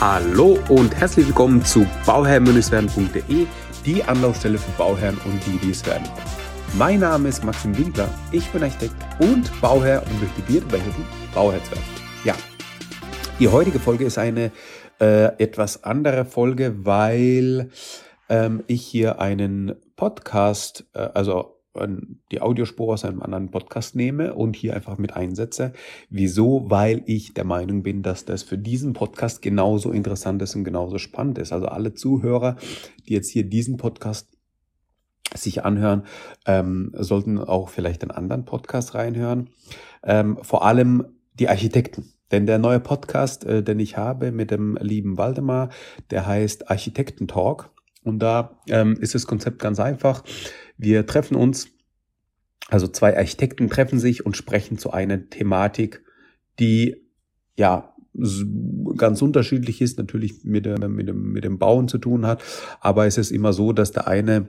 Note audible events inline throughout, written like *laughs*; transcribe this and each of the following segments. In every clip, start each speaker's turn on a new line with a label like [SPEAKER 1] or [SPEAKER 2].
[SPEAKER 1] Hallo und herzlich willkommen zu bauherrn-werden.de, die Anlaufstelle für Bauherren und die, die es werden Mein Name ist Maxim Winkler, ich bin Architekt und Bauherr und möchte dir dabei helfen, Bauherr zu werden. Ja, die heutige Folge ist eine äh, etwas andere Folge, weil ähm, ich hier einen Podcast, äh, also die Audiospur aus einem anderen Podcast nehme und hier einfach mit einsetze. Wieso? Weil ich der Meinung bin, dass das für diesen Podcast genauso interessant ist und genauso spannend ist. Also alle Zuhörer, die jetzt hier diesen Podcast sich anhören, ähm, sollten auch vielleicht einen anderen Podcast reinhören. Ähm, vor allem die Architekten. Denn der neue Podcast, äh, den ich habe mit dem lieben Waldemar, der heißt Architektentalk. Und da ähm, ist das Konzept ganz einfach. Wir treffen uns, also zwei Architekten treffen sich und sprechen zu einer Thematik, die ja ganz unterschiedlich ist, natürlich mit, mit, dem, mit dem Bauen zu tun hat, aber es ist immer so, dass der eine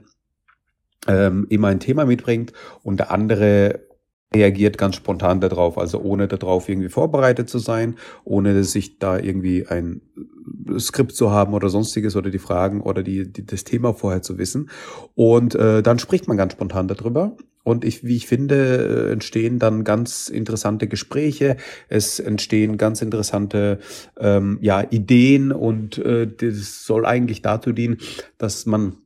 [SPEAKER 1] ähm, immer ein Thema mitbringt und der andere reagiert ganz spontan darauf, also ohne darauf irgendwie vorbereitet zu sein, ohne sich da irgendwie ein Skript zu haben oder sonstiges oder die Fragen oder die, die das Thema vorher zu wissen. Und äh, dann spricht man ganz spontan darüber. Und ich, wie ich finde, äh, entstehen dann ganz interessante Gespräche. Es entstehen ganz interessante ähm, ja, Ideen und äh, das soll eigentlich dazu dienen, dass man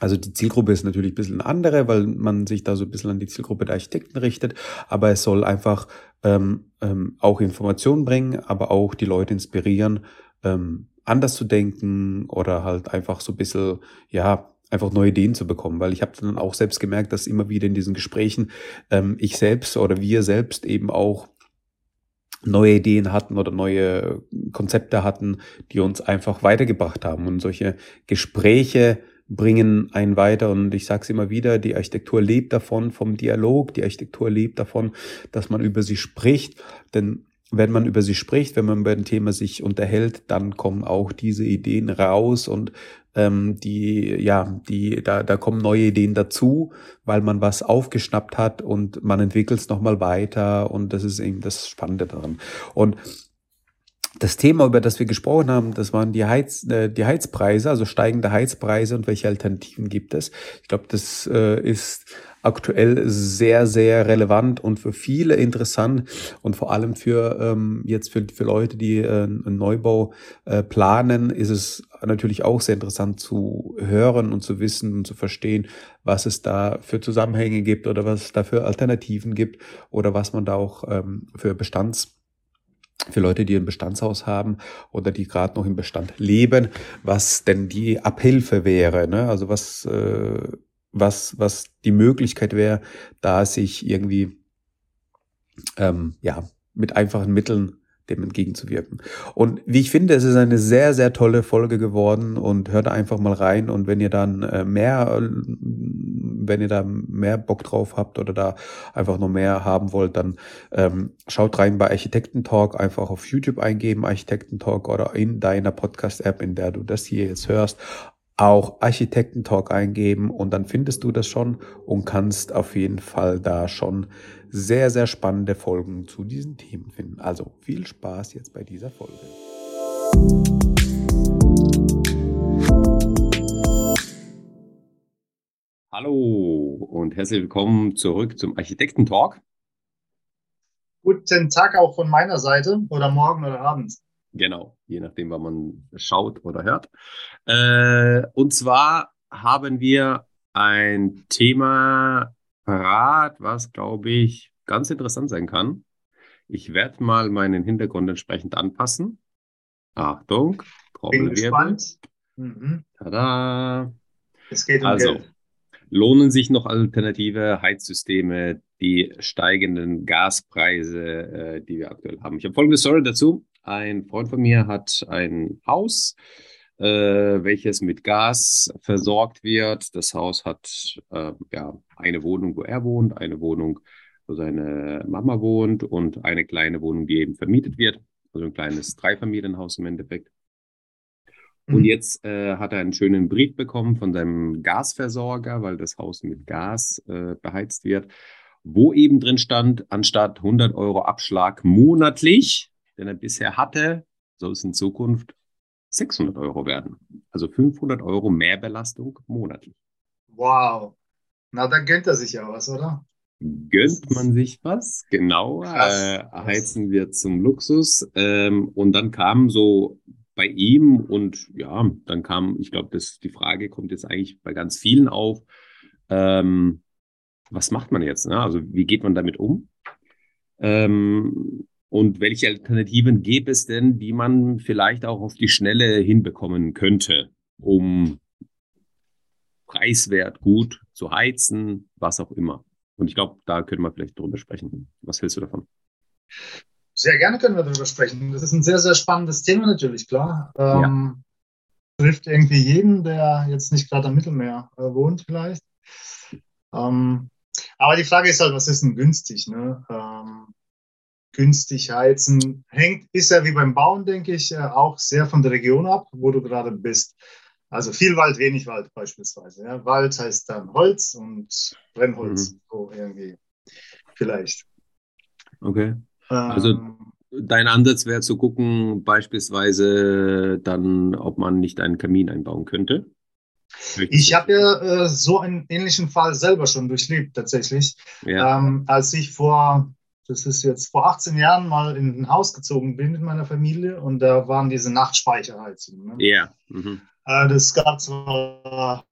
[SPEAKER 1] also die Zielgruppe ist natürlich ein bisschen andere, weil man sich da so ein bisschen an die Zielgruppe der Architekten richtet, aber es soll einfach ähm, ähm, auch Informationen bringen, aber auch die Leute inspirieren, ähm, anders zu denken oder halt einfach so ein bisschen, ja, einfach neue Ideen zu bekommen, weil ich habe dann auch selbst gemerkt, dass immer wieder in diesen Gesprächen ähm, ich selbst oder wir selbst eben auch neue Ideen hatten oder neue Konzepte hatten, die uns einfach weitergebracht haben. Und solche Gespräche bringen einen weiter. Und ich sage es immer wieder, die Architektur lebt davon, vom Dialog, die Architektur lebt davon, dass man über sie spricht. Denn wenn man über sie spricht, wenn man über ein Thema sich unterhält, dann kommen auch diese Ideen raus und ähm, die, ja, die, da, da kommen neue Ideen dazu, weil man was aufgeschnappt hat und man entwickelt es nochmal weiter und das ist eben das Spannende daran. Und das Thema, über das wir gesprochen haben, das waren die, Heiz, äh, die Heizpreise, also steigende Heizpreise und welche Alternativen gibt es. Ich glaube, das äh, ist aktuell sehr, sehr relevant und für viele interessant und vor allem für ähm, jetzt für, für Leute, die äh, einen Neubau äh, planen, ist es natürlich auch sehr interessant zu hören und zu wissen und zu verstehen, was es da für Zusammenhänge gibt oder was es da für Alternativen gibt oder was man da auch ähm, für Bestands für Leute, die ein Bestandshaus haben oder die gerade noch im Bestand leben, was denn die Abhilfe wäre, ne? Also was, äh, was, was die Möglichkeit wäre, da sich irgendwie ähm, ja mit einfachen Mitteln dem entgegenzuwirken. Und wie ich finde, es ist eine sehr, sehr tolle Folge geworden und hört einfach mal rein. Und wenn ihr dann äh, mehr, wenn ihr da mehr Bock drauf habt oder da einfach noch mehr haben wollt, dann ähm, schaut rein bei Architektentalk, einfach auf YouTube eingeben, Architektentalk oder in deiner Podcast-App, in der du das hier jetzt hörst, auch Architektentalk eingeben und dann findest du das schon und kannst auf jeden Fall da schon sehr, sehr spannende Folgen zu diesen Themen finden. Also viel Spaß jetzt bei dieser Folge. Hallo und herzlich willkommen zurück zum Architektentalk.
[SPEAKER 2] Guten Tag auch von meiner Seite oder morgen oder abends.
[SPEAKER 1] Genau, je nachdem, wann man schaut oder hört. Äh, und zwar haben wir ein Thema parat, was, glaube ich, ganz interessant sein kann. Ich werde mal meinen Hintergrund entsprechend anpassen. Achtung,
[SPEAKER 2] Bin gespannt. Mhm.
[SPEAKER 1] Tada.
[SPEAKER 2] Es geht um
[SPEAKER 1] also, Geld. lohnen sich noch alternative Heizsysteme, die steigenden Gaspreise, äh, die wir aktuell haben? Ich habe folgende Story dazu. Ein Freund von mir hat ein Haus, äh, welches mit Gas versorgt wird. Das Haus hat äh, ja eine Wohnung, wo er wohnt, eine Wohnung, wo seine Mama wohnt und eine kleine Wohnung, die eben vermietet wird. Also ein kleines Dreifamilienhaus im Endeffekt. Und mhm. jetzt äh, hat er einen schönen Brief bekommen von seinem Gasversorger, weil das Haus mit Gas äh, beheizt wird, wo eben drin stand, anstatt 100 Euro Abschlag monatlich den er bisher hatte,
[SPEAKER 3] soll es in Zukunft 600 Euro werden. Also 500 Euro Mehrbelastung monatlich.
[SPEAKER 2] Wow. Na, da gönnt er sich ja was, oder?
[SPEAKER 3] Gönnt man sich was? Genau. Äh, heizen wir zum Luxus. Ähm, und dann kam so bei ihm und ja, dann kam, ich glaube, die Frage kommt jetzt eigentlich bei ganz vielen auf. Ähm, was macht man jetzt? Ne? Also wie geht man damit um? Ähm, und welche Alternativen gäbe es denn, die man vielleicht auch auf die Schnelle hinbekommen könnte, um preiswert gut zu heizen, was auch immer? Und ich glaube, da können wir vielleicht drüber sprechen. Was hältst du davon?
[SPEAKER 2] Sehr gerne können wir darüber sprechen. Das ist ein sehr, sehr spannendes Thema natürlich, klar. Ähm, ja. Trifft irgendwie jeden, der jetzt nicht gerade am Mittelmeer äh, wohnt, vielleicht. Ähm, aber die Frage ist halt, was ist denn günstig? Ne? Ähm, günstig heizen. Hängt, ist ja wie beim Bauen, denke ich, äh, auch sehr von der Region ab, wo du gerade bist. Also viel Wald, wenig Wald beispielsweise. Ja. Wald heißt dann Holz und Brennholz, mhm. so irgendwie vielleicht.
[SPEAKER 3] Okay. Also ähm, dein Ansatz wäre zu gucken, beispielsweise dann, ob man nicht einen Kamin einbauen könnte.
[SPEAKER 2] Ich habe ja äh, so einen ähnlichen Fall selber schon durchlebt, tatsächlich. Ja. Ähm, als ich vor das ist jetzt vor 18 Jahren mal in ein Haus gezogen bin mit meiner Familie und da waren diese Nachtspeicherheizungen.
[SPEAKER 3] Ne? Ja. Mhm.
[SPEAKER 2] Äh, das gab zwar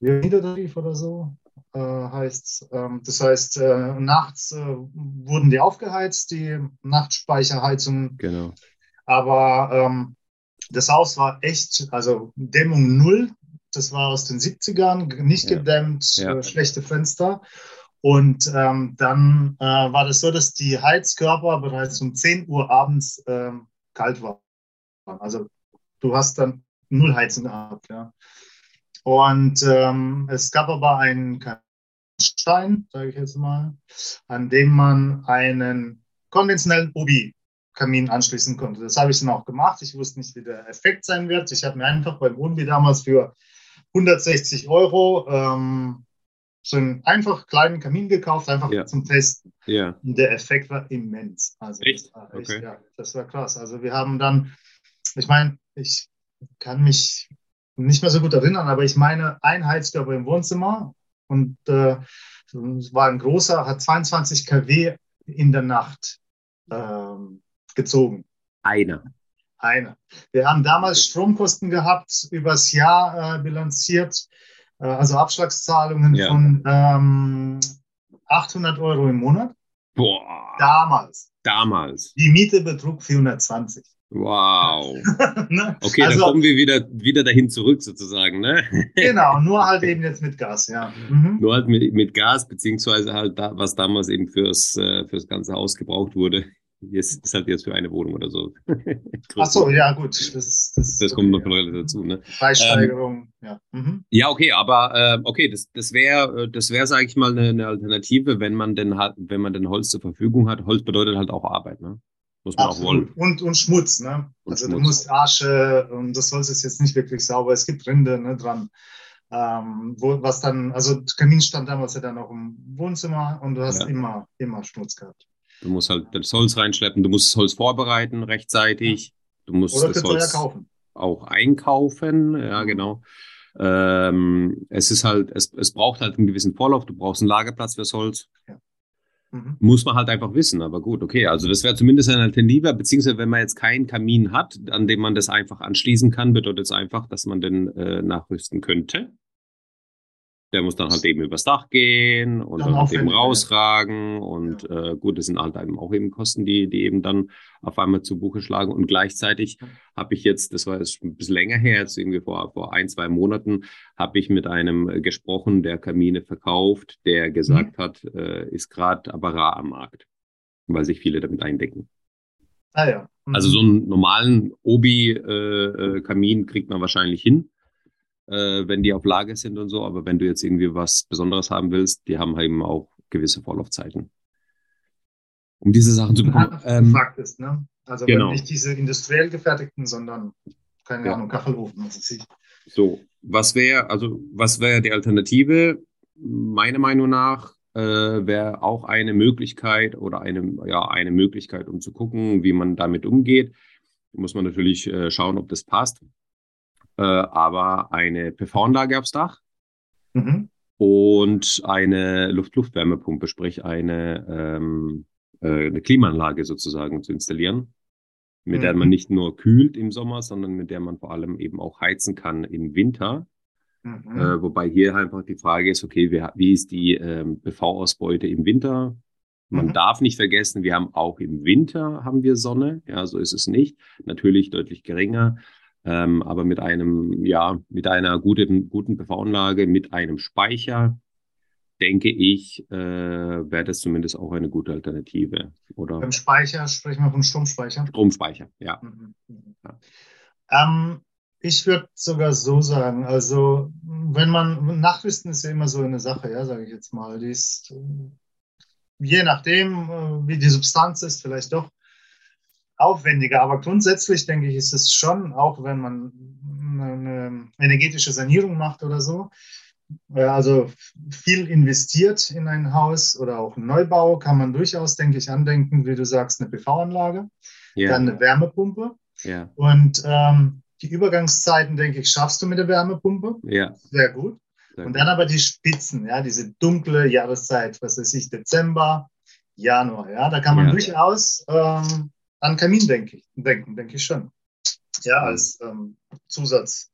[SPEAKER 2] Niedertarif oder so, äh, heißt ähm, Das heißt, äh, nachts äh, wurden die aufgeheizt, die Nachtspeicherheizungen.
[SPEAKER 3] Genau.
[SPEAKER 2] Aber ähm, das Haus war echt, also Dämmung null. Das war aus den 70ern, nicht ja. gedämmt, ja. Äh, schlechte Fenster. Und ähm, dann äh, war das so, dass die Heizkörper bereits um 10 Uhr abends ähm, kalt waren. Also du hast dann null Heizung gehabt. Ja. Und ähm, es gab aber einen Stein, sage ich jetzt mal, an dem man einen konventionellen Obi-Kamin anschließen konnte. Das habe ich dann auch gemacht. Ich wusste nicht, wie der Effekt sein wird. Ich habe mir einfach beim Obi damals für 160 Euro ähm, so einen einfach kleinen Kamin gekauft, einfach ja. zum Testen.
[SPEAKER 3] Ja.
[SPEAKER 2] Und der Effekt war immens.
[SPEAKER 3] Also echt?
[SPEAKER 2] Das war, echt, okay. ja, das war krass. Also wir haben dann, ich meine, ich kann mich nicht mehr so gut erinnern, aber ich meine, ein Heizkörper im Wohnzimmer und äh, war ein großer, hat 22 kW in der Nacht ähm, gezogen.
[SPEAKER 3] Einer.
[SPEAKER 2] Einer. Wir haben damals Stromkosten gehabt, übers Jahr äh, bilanziert also Abschlagszahlungen ja. von ähm, 800 Euro im Monat.
[SPEAKER 3] Boah.
[SPEAKER 2] Damals.
[SPEAKER 3] Damals.
[SPEAKER 2] Die Miete betrug 420.
[SPEAKER 3] Wow. *laughs* ne? Okay, also, dann kommen wir wieder, wieder dahin zurück sozusagen, ne? *laughs*
[SPEAKER 2] genau, nur halt eben jetzt mit Gas, ja.
[SPEAKER 3] Mhm. Nur halt mit, mit Gas, beziehungsweise halt da, was damals eben fürs, äh, fürs ganze Haus gebraucht wurde. Jetzt ist halt jetzt für eine Wohnung oder so. *laughs*
[SPEAKER 2] Ach so, ja, gut. Das,
[SPEAKER 3] das, das kommt noch okay, dazu. Ne?
[SPEAKER 2] Preissteigerung, ähm, ja. Mhm.
[SPEAKER 3] Ja, okay, aber äh, okay, das, das wäre, das wäre, sage ich mal, eine, eine, Alternative, wenn man denn hat, wenn man denn Holz zur Verfügung hat. Holz bedeutet halt auch Arbeit, ne?
[SPEAKER 2] Muss man Absolut. auch wollen. Und, und Schmutz, ne? Und also Schmutz. du musst Asche und das Holz ist jetzt nicht wirklich sauber. Es gibt Rinde ne, dran. Ähm, wo, was dann, also Kamin stand damals ja dann auch im Wohnzimmer und du hast ja. immer, immer Schmutz gehabt.
[SPEAKER 3] Du musst halt das Holz reinschleppen, du musst das Holz vorbereiten rechtzeitig. Du musst
[SPEAKER 2] Oder
[SPEAKER 3] das Holz
[SPEAKER 2] kaufen.
[SPEAKER 3] auch einkaufen, ja mhm. genau. Ähm, es ist halt, es, es braucht halt einen gewissen Vorlauf, du brauchst einen Lagerplatz fürs Holz. Ja. Mhm. Muss man halt einfach wissen, aber gut, okay. Also das wäre zumindest eine Alternative, beziehungsweise wenn man jetzt keinen Kamin hat, an dem man das einfach anschließen kann, bedeutet es einfach, dass man den äh, nachrüsten könnte. Der muss dann halt eben übers Dach gehen und dann, dann halt eben rausragen. Und ja. äh, gut, das sind halt eben auch eben Kosten, die, die eben dann auf einmal zu Buche schlagen. Und gleichzeitig habe ich jetzt, das war jetzt ein bisschen länger her, jetzt irgendwie vor, vor ein, zwei Monaten, habe ich mit einem gesprochen, der Kamine verkauft, der gesagt mhm. hat, äh, ist gerade aber rar am Markt, weil sich viele damit eindecken.
[SPEAKER 2] Ah ja.
[SPEAKER 3] Mhm. Also so einen normalen Obi-Kamin äh, äh kriegt man wahrscheinlich hin äh, wenn die auf Lage sind und so. Aber wenn du jetzt irgendwie was Besonderes haben willst, die haben eben auch gewisse Vorlaufzeiten. Um diese Sachen zu bekommen.
[SPEAKER 2] Ähm, Fakt ist, ne? Also genau. nicht diese industriell gefertigten, sondern keine ja. Ahnung, Kachelofen.
[SPEAKER 3] So, was wäre, also was wäre die Alternative? Meiner Meinung nach äh, wäre auch eine Möglichkeit oder eine, ja, eine Möglichkeit, um zu gucken, wie man damit umgeht, muss man natürlich äh, schauen, ob das passt. Äh, aber eine PV-Anlage aufs Dach mhm. und eine Luft-Luft-Wärmepumpe, sprich eine, ähm, äh, eine Klimaanlage sozusagen zu installieren, mit mhm. der man nicht nur kühlt im Sommer, sondern mit der man vor allem eben auch heizen kann im Winter. Mhm. Äh, wobei hier einfach die Frage ist, okay, wie, wie ist die ähm, PV-Ausbeute im Winter? Man mhm. darf nicht vergessen, wir haben auch im Winter haben wir Sonne. Ja, so ist es nicht. Natürlich deutlich geringer. Ähm, aber mit einem, ja, mit einer guten, guten PV-Anlage, mit einem Speicher, denke ich, äh, wäre das zumindest auch eine gute Alternative. Oder?
[SPEAKER 2] Beim Speicher sprechen wir vom Stromspeicher.
[SPEAKER 3] Stromspeicher, ja. Mhm.
[SPEAKER 2] ja. Ähm, ich würde sogar so sagen, also wenn man, Nachrüsten ist ja immer so eine Sache, ja, sage ich jetzt mal. Die ist je nachdem, äh, wie die Substanz ist, vielleicht doch aufwendiger. Aber grundsätzlich denke ich, ist es schon, auch wenn man eine energetische Sanierung macht oder so, äh, also viel investiert in ein Haus oder auch einen Neubau, kann man durchaus, denke ich, andenken, wie du sagst, eine PV-Anlage, yeah. dann eine Wärmepumpe. Yeah. Und ähm, die Übergangszeiten, denke ich, schaffst du mit der Wärmepumpe.
[SPEAKER 3] Ja.
[SPEAKER 2] Sehr gut. Und dann aber die Spitzen, ja, diese dunkle Jahreszeit, was weiß ich, Dezember, Januar, ja, da kann man durchaus ähm, an Kamin denke ich, denken, denke ich schon. Ja, als ähm, Zusatz.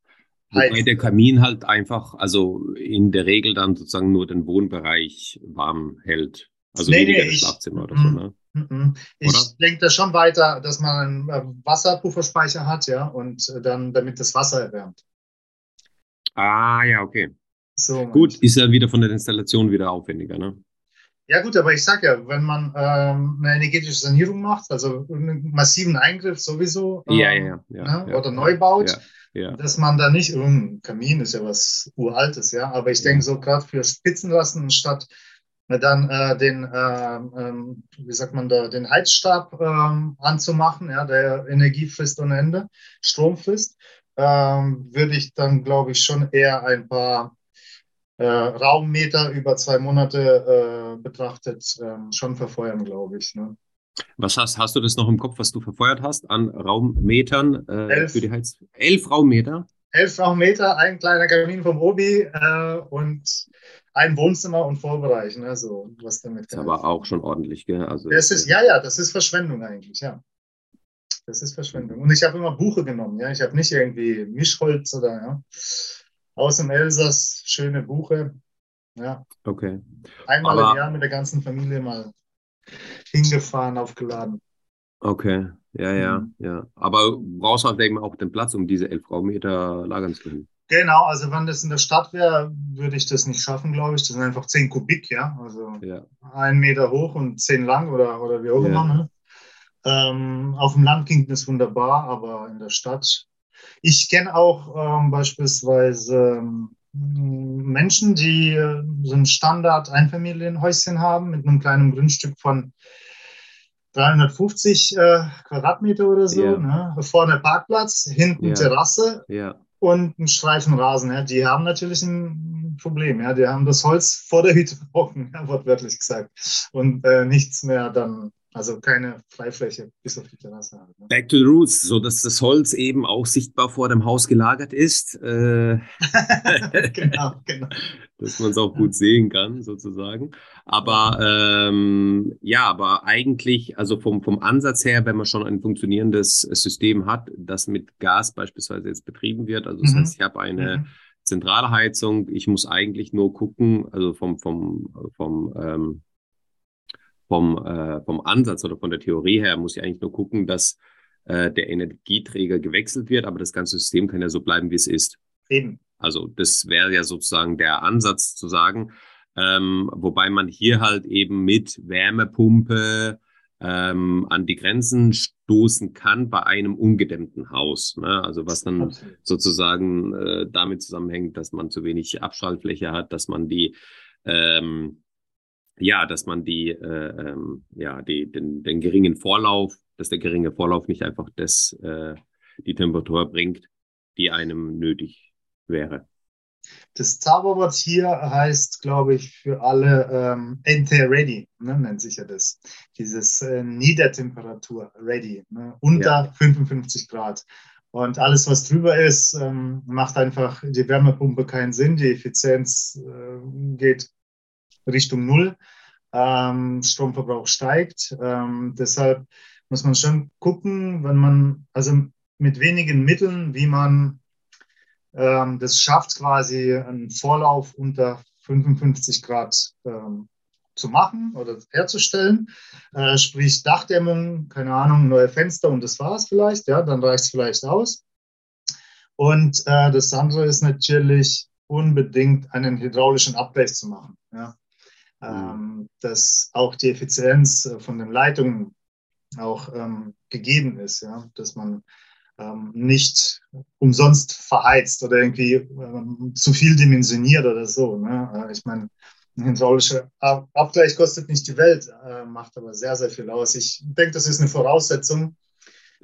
[SPEAKER 3] Wobei der Kamin halt einfach, also in der Regel dann sozusagen nur den Wohnbereich warm hält. Also nee, weniger nee, das Schlafzimmer oder so, mm, ne?
[SPEAKER 2] Mm. Ich denke da schon weiter, dass man einen äh, Wasserpufferspeicher hat, ja, und äh, dann damit das Wasser erwärmt.
[SPEAKER 3] Ah, ja, okay. So, gut, ist ja wieder von der Installation wieder aufwendiger, ne?
[SPEAKER 2] Ja gut, aber ich sag ja, wenn man ähm, eine energetische Sanierung macht, also einen massiven Eingriff sowieso, ähm,
[SPEAKER 3] ja, ja, ja,
[SPEAKER 2] ne, oder neu baut, dass man da nicht, um, Kamin ist ja was Uraltes, ja, aber ich denke so gerade für Spitzenlassen statt dann äh, den, äh, äh, wie sagt man da, den Heizstab ähm, anzumachen, ja, der Energie frisst ohne Ende, Strom frisst, ähm, würde ich dann, glaube ich, schon eher ein paar äh, Raummeter über zwei Monate äh, betrachtet äh, schon verfeuern, glaube ich. Ne?
[SPEAKER 3] Was hast, hast du das noch im Kopf, was du verfeuert hast an Raummetern äh, für die Heiz? Elf Raummeter?
[SPEAKER 2] Elf Raummeter, ein kleiner Kamin vom Obi äh, und ein Wohnzimmer und Vorbereich, ne, so was damit.
[SPEAKER 3] Das ist aber auch schon ordentlich, gell? Also
[SPEAKER 2] das ist, ja, ja, das ist Verschwendung eigentlich, ja. Das ist Verschwendung. Und ich habe immer Buche genommen, ja. Ich habe nicht irgendwie Mischholz oder ja aus dem Elsass, schöne Buche. Ja.
[SPEAKER 3] Okay.
[SPEAKER 2] Einmal Aber, im Jahr mit der ganzen Familie mal hingefahren, aufgeladen.
[SPEAKER 3] Okay, ja, ja, mhm. ja. Aber brauchst halt eben auch den Platz, um diese 11 Raummeter lagern zu können.
[SPEAKER 2] Genau, also wenn das in der Stadt wäre, würde ich das nicht schaffen, glaube ich. Das sind einfach 10 Kubik, ja. Also ja. ein Meter hoch und 10 lang oder, oder wie auch immer. Ja. Ne? Ähm, auf dem Land ging das wunderbar, aber in der Stadt ich kenne auch ähm, beispielsweise ähm, Menschen, die äh, so ein Standard-Einfamilienhäuschen haben mit einem kleinen Grundstück von 350 äh, Quadratmeter oder so. Ja. Ne? Vorne Parkplatz, hinten ja. Terrasse
[SPEAKER 3] ja.
[SPEAKER 2] und ein Streifen Rasen. Ja? Die haben natürlich ein Problem. Ja? Die haben das Holz vor der Hütte *laughs* gebrochen, ja, wortwörtlich gesagt. Und äh, nichts mehr dann also keine Freifläche bis auf die Terrasse. Halt,
[SPEAKER 3] ne? Back to the roots, so dass das Holz eben auch sichtbar vor dem Haus gelagert ist. Äh, *laughs* genau, genau. *laughs* dass man es auch gut sehen kann, sozusagen. Aber ähm, ja, aber eigentlich, also vom, vom Ansatz her, wenn man schon ein funktionierendes System hat, das mit Gas beispielsweise jetzt betrieben wird, also das mhm. heißt, ich habe eine mhm. Zentralheizung, ich muss eigentlich nur gucken, also vom, vom, vom ähm, vom, äh, vom Ansatz oder von der Theorie her muss ich eigentlich nur gucken, dass äh, der Energieträger gewechselt wird, aber das ganze System kann ja so bleiben, wie es ist.
[SPEAKER 2] Eben.
[SPEAKER 3] Also das wäre ja sozusagen der Ansatz zu sagen, ähm, wobei man hier halt eben mit Wärmepumpe ähm, an die Grenzen stoßen kann bei einem ungedämmten Haus. Ne? Also was dann Absolut. sozusagen äh, damit zusammenhängt, dass man zu wenig Abschaltfläche hat, dass man die ähm, ja, dass man die, äh, ähm, ja, die, den, den geringen Vorlauf, dass der geringe Vorlauf nicht einfach das, äh, die Temperatur bringt, die einem nötig wäre.
[SPEAKER 2] Das Zauberwort hier heißt, glaube ich, für alle ähm, NT-Ready, ne, nennt sich ja das. Dieses äh, Niedertemperatur Ready, ne, unter ja. 55 Grad. Und alles, was drüber ist, ähm, macht einfach die Wärmepumpe keinen Sinn. Die Effizienz äh, geht Richtung Null. Ähm, Stromverbrauch steigt. Ähm, deshalb muss man schon gucken, wenn man, also mit wenigen Mitteln, wie man ähm, das schafft, quasi einen Vorlauf unter 55 Grad ähm, zu machen oder herzustellen. Äh, sprich Dachdämmung, keine Ahnung, neue Fenster und das war es vielleicht, ja, dann reicht es vielleicht aus. Und äh, das andere ist natürlich unbedingt einen hydraulischen Abgleich zu machen. Ja. Mhm. Ähm, dass auch die Effizienz äh, von den Leitungen auch ähm, gegeben ist, ja, dass man ähm, nicht umsonst verheizt oder irgendwie ähm, zu viel dimensioniert oder so. Ne? Äh, ich meine, ein hydraulischer Abgleich kostet nicht die Welt, äh, macht aber sehr, sehr viel aus. Ich denke, das ist eine Voraussetzung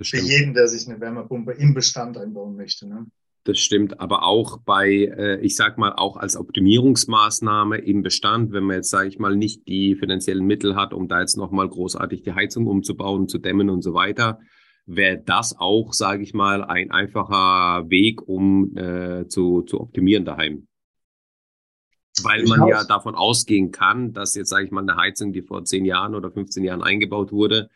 [SPEAKER 2] für jeden, der sich eine Wärmepumpe im Bestand einbauen möchte. Ne?
[SPEAKER 3] Das stimmt, aber auch bei, äh, ich sag mal, auch als Optimierungsmaßnahme im Bestand, wenn man jetzt, sage ich mal, nicht die finanziellen Mittel hat, um da jetzt nochmal großartig die Heizung umzubauen, zu dämmen und so weiter, wäre das auch, sage ich mal, ein einfacher Weg, um äh, zu, zu optimieren daheim. Weil man ja davon ausgehen kann, dass jetzt, sage ich mal, eine Heizung, die vor 10 Jahren oder 15 Jahren eingebaut wurde,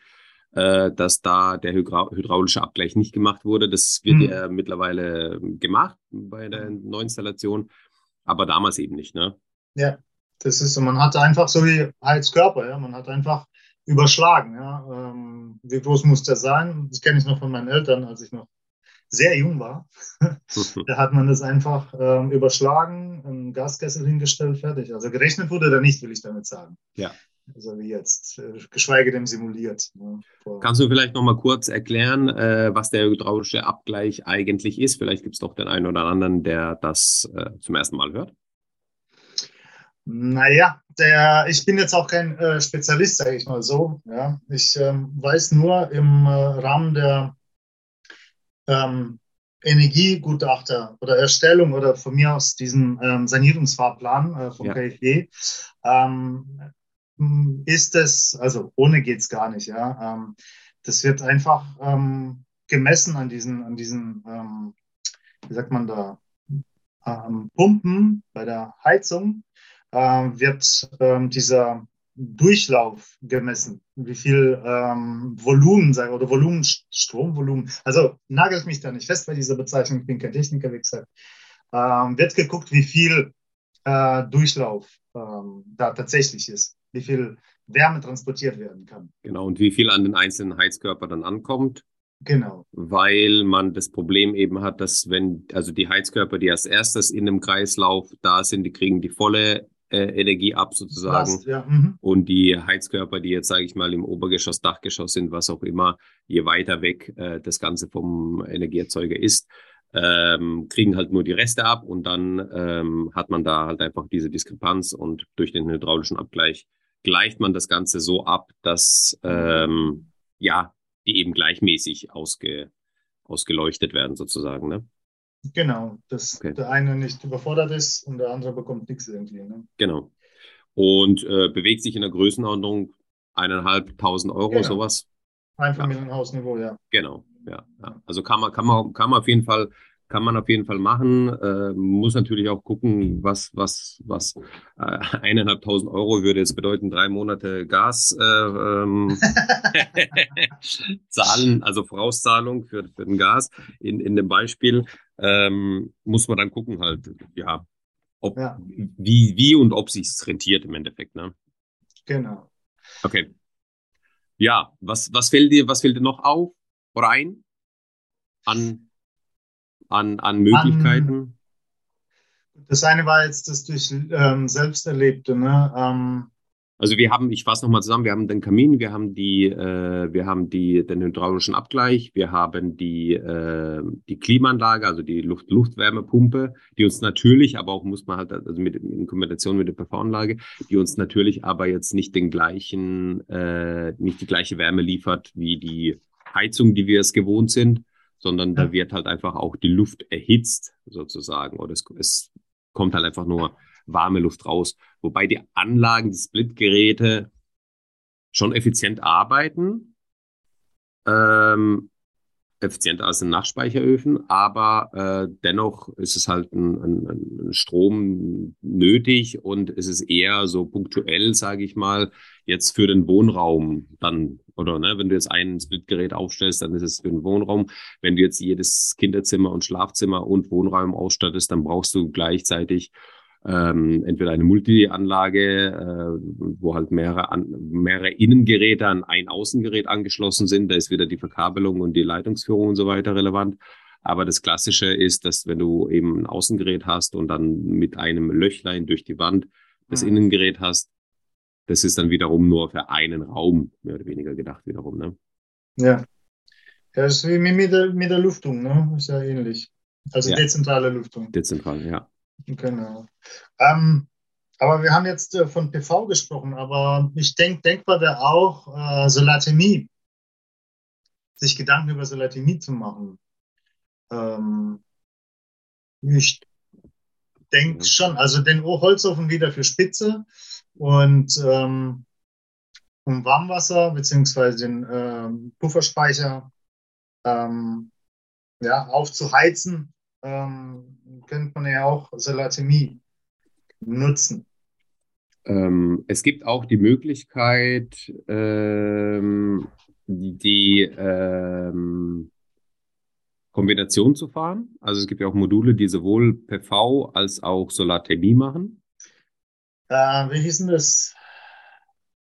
[SPEAKER 3] äh, dass da der hydraulische Abgleich nicht gemacht wurde. Das wird hm. ja mittlerweile gemacht bei der Neuinstallation, aber damals eben nicht, ne?
[SPEAKER 2] Ja, das ist so. Man hatte einfach so wie Heizkörper, ja. Man hat einfach überschlagen, ja. Ähm, wie groß muss der sein? Das kenne ich noch von meinen Eltern, als ich noch sehr jung war. *laughs* da hat man das einfach ähm, überschlagen, einen Gaskessel hingestellt, fertig. Also gerechnet wurde da nicht, will ich damit sagen.
[SPEAKER 3] Ja.
[SPEAKER 2] Also wie jetzt, äh, geschweige denn simuliert.
[SPEAKER 3] Ne, Kannst du vielleicht noch mal kurz erklären, äh, was der hydraulische Abgleich eigentlich ist? Vielleicht gibt es doch den einen oder anderen, der das äh, zum ersten Mal hört.
[SPEAKER 2] Naja, der, ich bin jetzt auch kein äh, Spezialist, sage ich mal so. Ja. Ich ähm, weiß nur im Rahmen der ähm, Energiegutachter oder Erstellung oder von mir aus diesen ähm, Sanierungsfahrplan äh, vom ja. KfW, ähm, ist es, also ohne geht es gar nicht, ja. Ähm, das wird einfach ähm, gemessen an diesen, an diesen, ähm, wie sagt man da, ähm, Pumpen bei der Heizung äh, wird ähm, dieser Durchlauf gemessen, wie viel ähm, Volumen sei oder Volumen, Stromvolumen. Also nagelt mich da nicht fest bei dieser Bezeichnung, ich bin kein Techniker, wie gesagt. Ähm, wird geguckt, wie viel äh, Durchlauf ähm, da tatsächlich ist wie viel Wärme transportiert werden kann.
[SPEAKER 3] Genau, und wie viel an den einzelnen Heizkörper dann ankommt.
[SPEAKER 2] Genau.
[SPEAKER 3] Weil man das Problem eben hat, dass wenn, also die Heizkörper, die als erstes in einem Kreislauf da sind, die kriegen die volle äh, Energie ab sozusagen. Last, ja. mhm. Und die Heizkörper, die jetzt, sage ich mal, im Obergeschoss, Dachgeschoss sind, was auch immer, je weiter weg äh, das Ganze vom Energieerzeuger ist, ähm, kriegen halt nur die Reste ab und dann ähm, hat man da halt einfach diese Diskrepanz und durch den hydraulischen Abgleich gleicht man das Ganze so ab, dass ähm, ja, die eben gleichmäßig ausge, ausgeleuchtet werden, sozusagen. Ne?
[SPEAKER 2] Genau, dass okay. der eine nicht überfordert ist und der andere bekommt nichts irgendwie. Ne?
[SPEAKER 3] Genau. Und äh, bewegt sich in der Größenordnung eineinhalbtausend Euro, genau. sowas.
[SPEAKER 2] Einfamilienhausniveau, ja.
[SPEAKER 3] Genau, ja, ja. Also kann man, kann man, kann man auf jeden Fall kann man auf jeden Fall machen. Äh, muss natürlich auch gucken, was, was, was äh, *laughs* eineinhalbtausend Euro würde jetzt bedeuten, drei Monate Gas äh, ähm, *laughs* zahlen, also Vorauszahlung für, für den Gas in, in dem Beispiel. Ähm, muss man dann gucken halt, ja, ob, ja. Wie, wie und ob sich rentiert im Endeffekt. Ne?
[SPEAKER 2] Genau.
[SPEAKER 3] Okay. Ja, was, was fällt dir, was fällt dir noch auf oder ein an an, an Möglichkeiten?
[SPEAKER 2] das eine war jetzt das durch ähm, Selbsterlebte. Ne? Ähm,
[SPEAKER 3] also wir haben, ich fasse nochmal zusammen, wir haben den Kamin, wir haben die, äh, wir haben die, den hydraulischen Abgleich, wir haben die, äh, die Klimaanlage, also die Luft Luftwärmepumpe, die uns natürlich, aber auch muss man halt, also mit, in Kombination mit der PV-Anlage, die uns natürlich aber jetzt nicht den gleichen, äh, nicht die gleiche Wärme liefert wie die Heizung, die wir es gewohnt sind sondern da wird halt einfach auch die Luft erhitzt sozusagen oder es, es kommt halt einfach nur warme Luft raus. Wobei die Anlagen, die Splitgeräte schon effizient arbeiten. Ähm, effizienter als in Nachspeicheröfen, aber äh, dennoch ist es halt ein, ein, ein Strom nötig und es ist eher so punktuell, sage ich mal, jetzt für den Wohnraum dann, oder ne, wenn du jetzt ein Splitgerät aufstellst, dann ist es für den Wohnraum. Wenn du jetzt jedes Kinderzimmer und Schlafzimmer und Wohnraum ausstattest, dann brauchst du gleichzeitig ähm, entweder eine Multi-Anlage, äh, wo halt mehrere, an, mehrere Innengeräte an ein Außengerät angeschlossen sind. Da ist wieder die Verkabelung und die Leitungsführung und so weiter relevant. Aber das Klassische ist, dass wenn du eben ein Außengerät hast und dann mit einem Löchlein durch die Wand das mhm. Innengerät hast, das ist dann wiederum nur für einen Raum, mehr oder weniger gedacht wiederum. Ne?
[SPEAKER 2] Ja. ja, das ist wie mit der, mit der Luftung, ne? Ist ja ähnlich. Also ja. dezentrale Luftung.
[SPEAKER 3] Dezentral, ja.
[SPEAKER 2] Genau. Ähm, aber wir haben jetzt äh, von PV gesprochen, aber ich denke, denkbar wäre auch äh, Solatemie, sich Gedanken über Solatemie zu machen. Ähm, ich denke schon, also den Holzofen wieder für Spitze und ähm, um Warmwasser beziehungsweise den ähm, Pufferspeicher ähm, ja, aufzuheizen, ähm, könnte man ja auch Solatemie nutzen.
[SPEAKER 3] Ähm, es gibt auch die Möglichkeit, ähm, die ähm, Kombination zu fahren. Also es gibt ja auch Module, die sowohl PV als auch Solarthermie machen.
[SPEAKER 2] Äh, wie hieß denn das?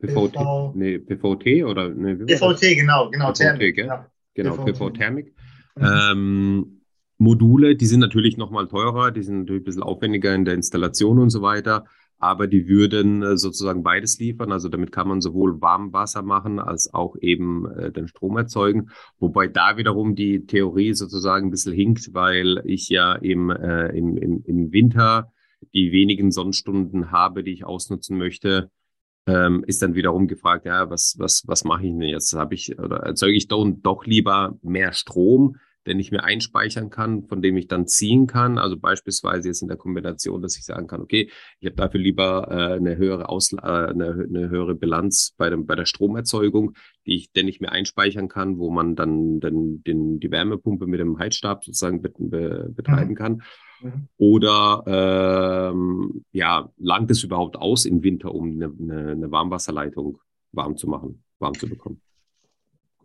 [SPEAKER 3] PVT, PV, nee, PVT oder nee,
[SPEAKER 2] PVT, genau, genau,
[SPEAKER 3] PVT, Thermik. Ja. Genau, PV-Thermik. Mhm. Module, die sind natürlich nochmal teurer, die sind natürlich ein bisschen aufwendiger in der Installation und so weiter, aber die würden äh, sozusagen beides liefern. Also damit kann man sowohl Warmwasser machen als auch eben äh, den Strom erzeugen. Wobei da wiederum die Theorie sozusagen ein bisschen hinkt, weil ich ja im, äh, im, im, im Winter die wenigen Sonnenstunden habe, die ich ausnutzen möchte, ähm, ist dann wiederum gefragt, ja, was, was, was mache ich denn jetzt? Habe ich oder erzeuge ich doch, doch lieber mehr Strom? Den ich mir einspeichern kann, von dem ich dann ziehen kann. Also beispielsweise jetzt in der Kombination, dass ich sagen kann, okay, ich habe dafür lieber äh, eine höhere Ausla äh, eine, eine, höhere Bilanz bei, dem, bei der Stromerzeugung, die ich, den ich mir einspeichern kann, wo man dann, dann den, die Wärmepumpe mit dem Heizstab sozusagen be be betreiben mhm. kann. Mhm. Oder ähm, ja, langt es überhaupt aus im Winter, um eine, eine, eine Warmwasserleitung warm zu machen, warm zu bekommen?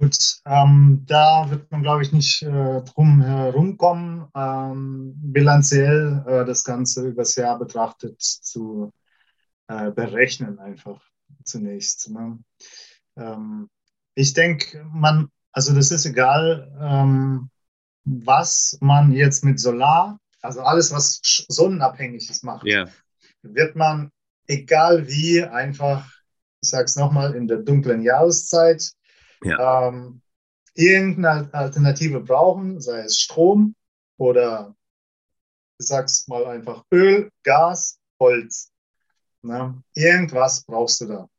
[SPEAKER 2] Gut, ähm, da wird man, glaube ich, nicht äh, drum herumkommen, ähm, bilanziell äh, das Ganze übers Jahr betrachtet zu äh, berechnen, einfach zunächst. Ne? Ähm, ich denke, man, also das ist egal, ähm, was man jetzt mit Solar, also alles, was sonnenabhängig ist, macht,
[SPEAKER 3] yeah.
[SPEAKER 2] wird man, egal wie, einfach, ich sage es nochmal, in der dunklen Jahreszeit, ja. ähm, irgendeine Alternative brauchen, sei es Strom oder ich sag's mal einfach Öl, Gas, Holz. Ne? Irgendwas brauchst du da,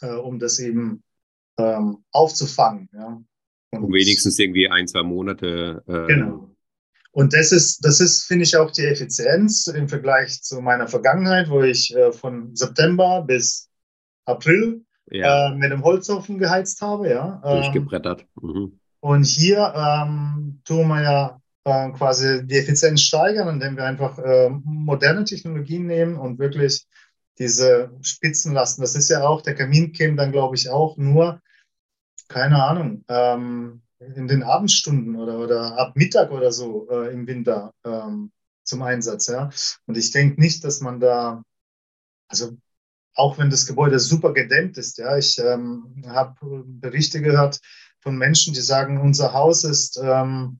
[SPEAKER 2] äh, um das eben ähm, aufzufangen. Ja?
[SPEAKER 3] Und um wenigstens irgendwie ein, zwei Monate.
[SPEAKER 2] Äh, genau. Und das ist, das ist, finde ich, auch die Effizienz im Vergleich zu meiner Vergangenheit, wo ich äh, von September bis April ja. äh, mit dem Holzofen geheizt habe. Ja.
[SPEAKER 3] Ähm, Durchgebrettert. Mhm.
[SPEAKER 2] Und hier ähm, tun wir ja äh, quasi die Effizienz steigern, indem wir einfach äh, moderne Technologien nehmen und wirklich diese Spitzen lassen. Das ist ja auch, der Kamin käme dann, glaube ich, auch nur, keine Ahnung, ähm, in den Abendstunden oder, oder ab Mittag oder so äh, im Winter ähm, zum Einsatz. Ja? Und ich denke nicht, dass man da, also auch wenn das Gebäude super gedämmt ist. Ja, ich ähm, habe Berichte gehört von Menschen, die sagen, unser Haus ist ähm,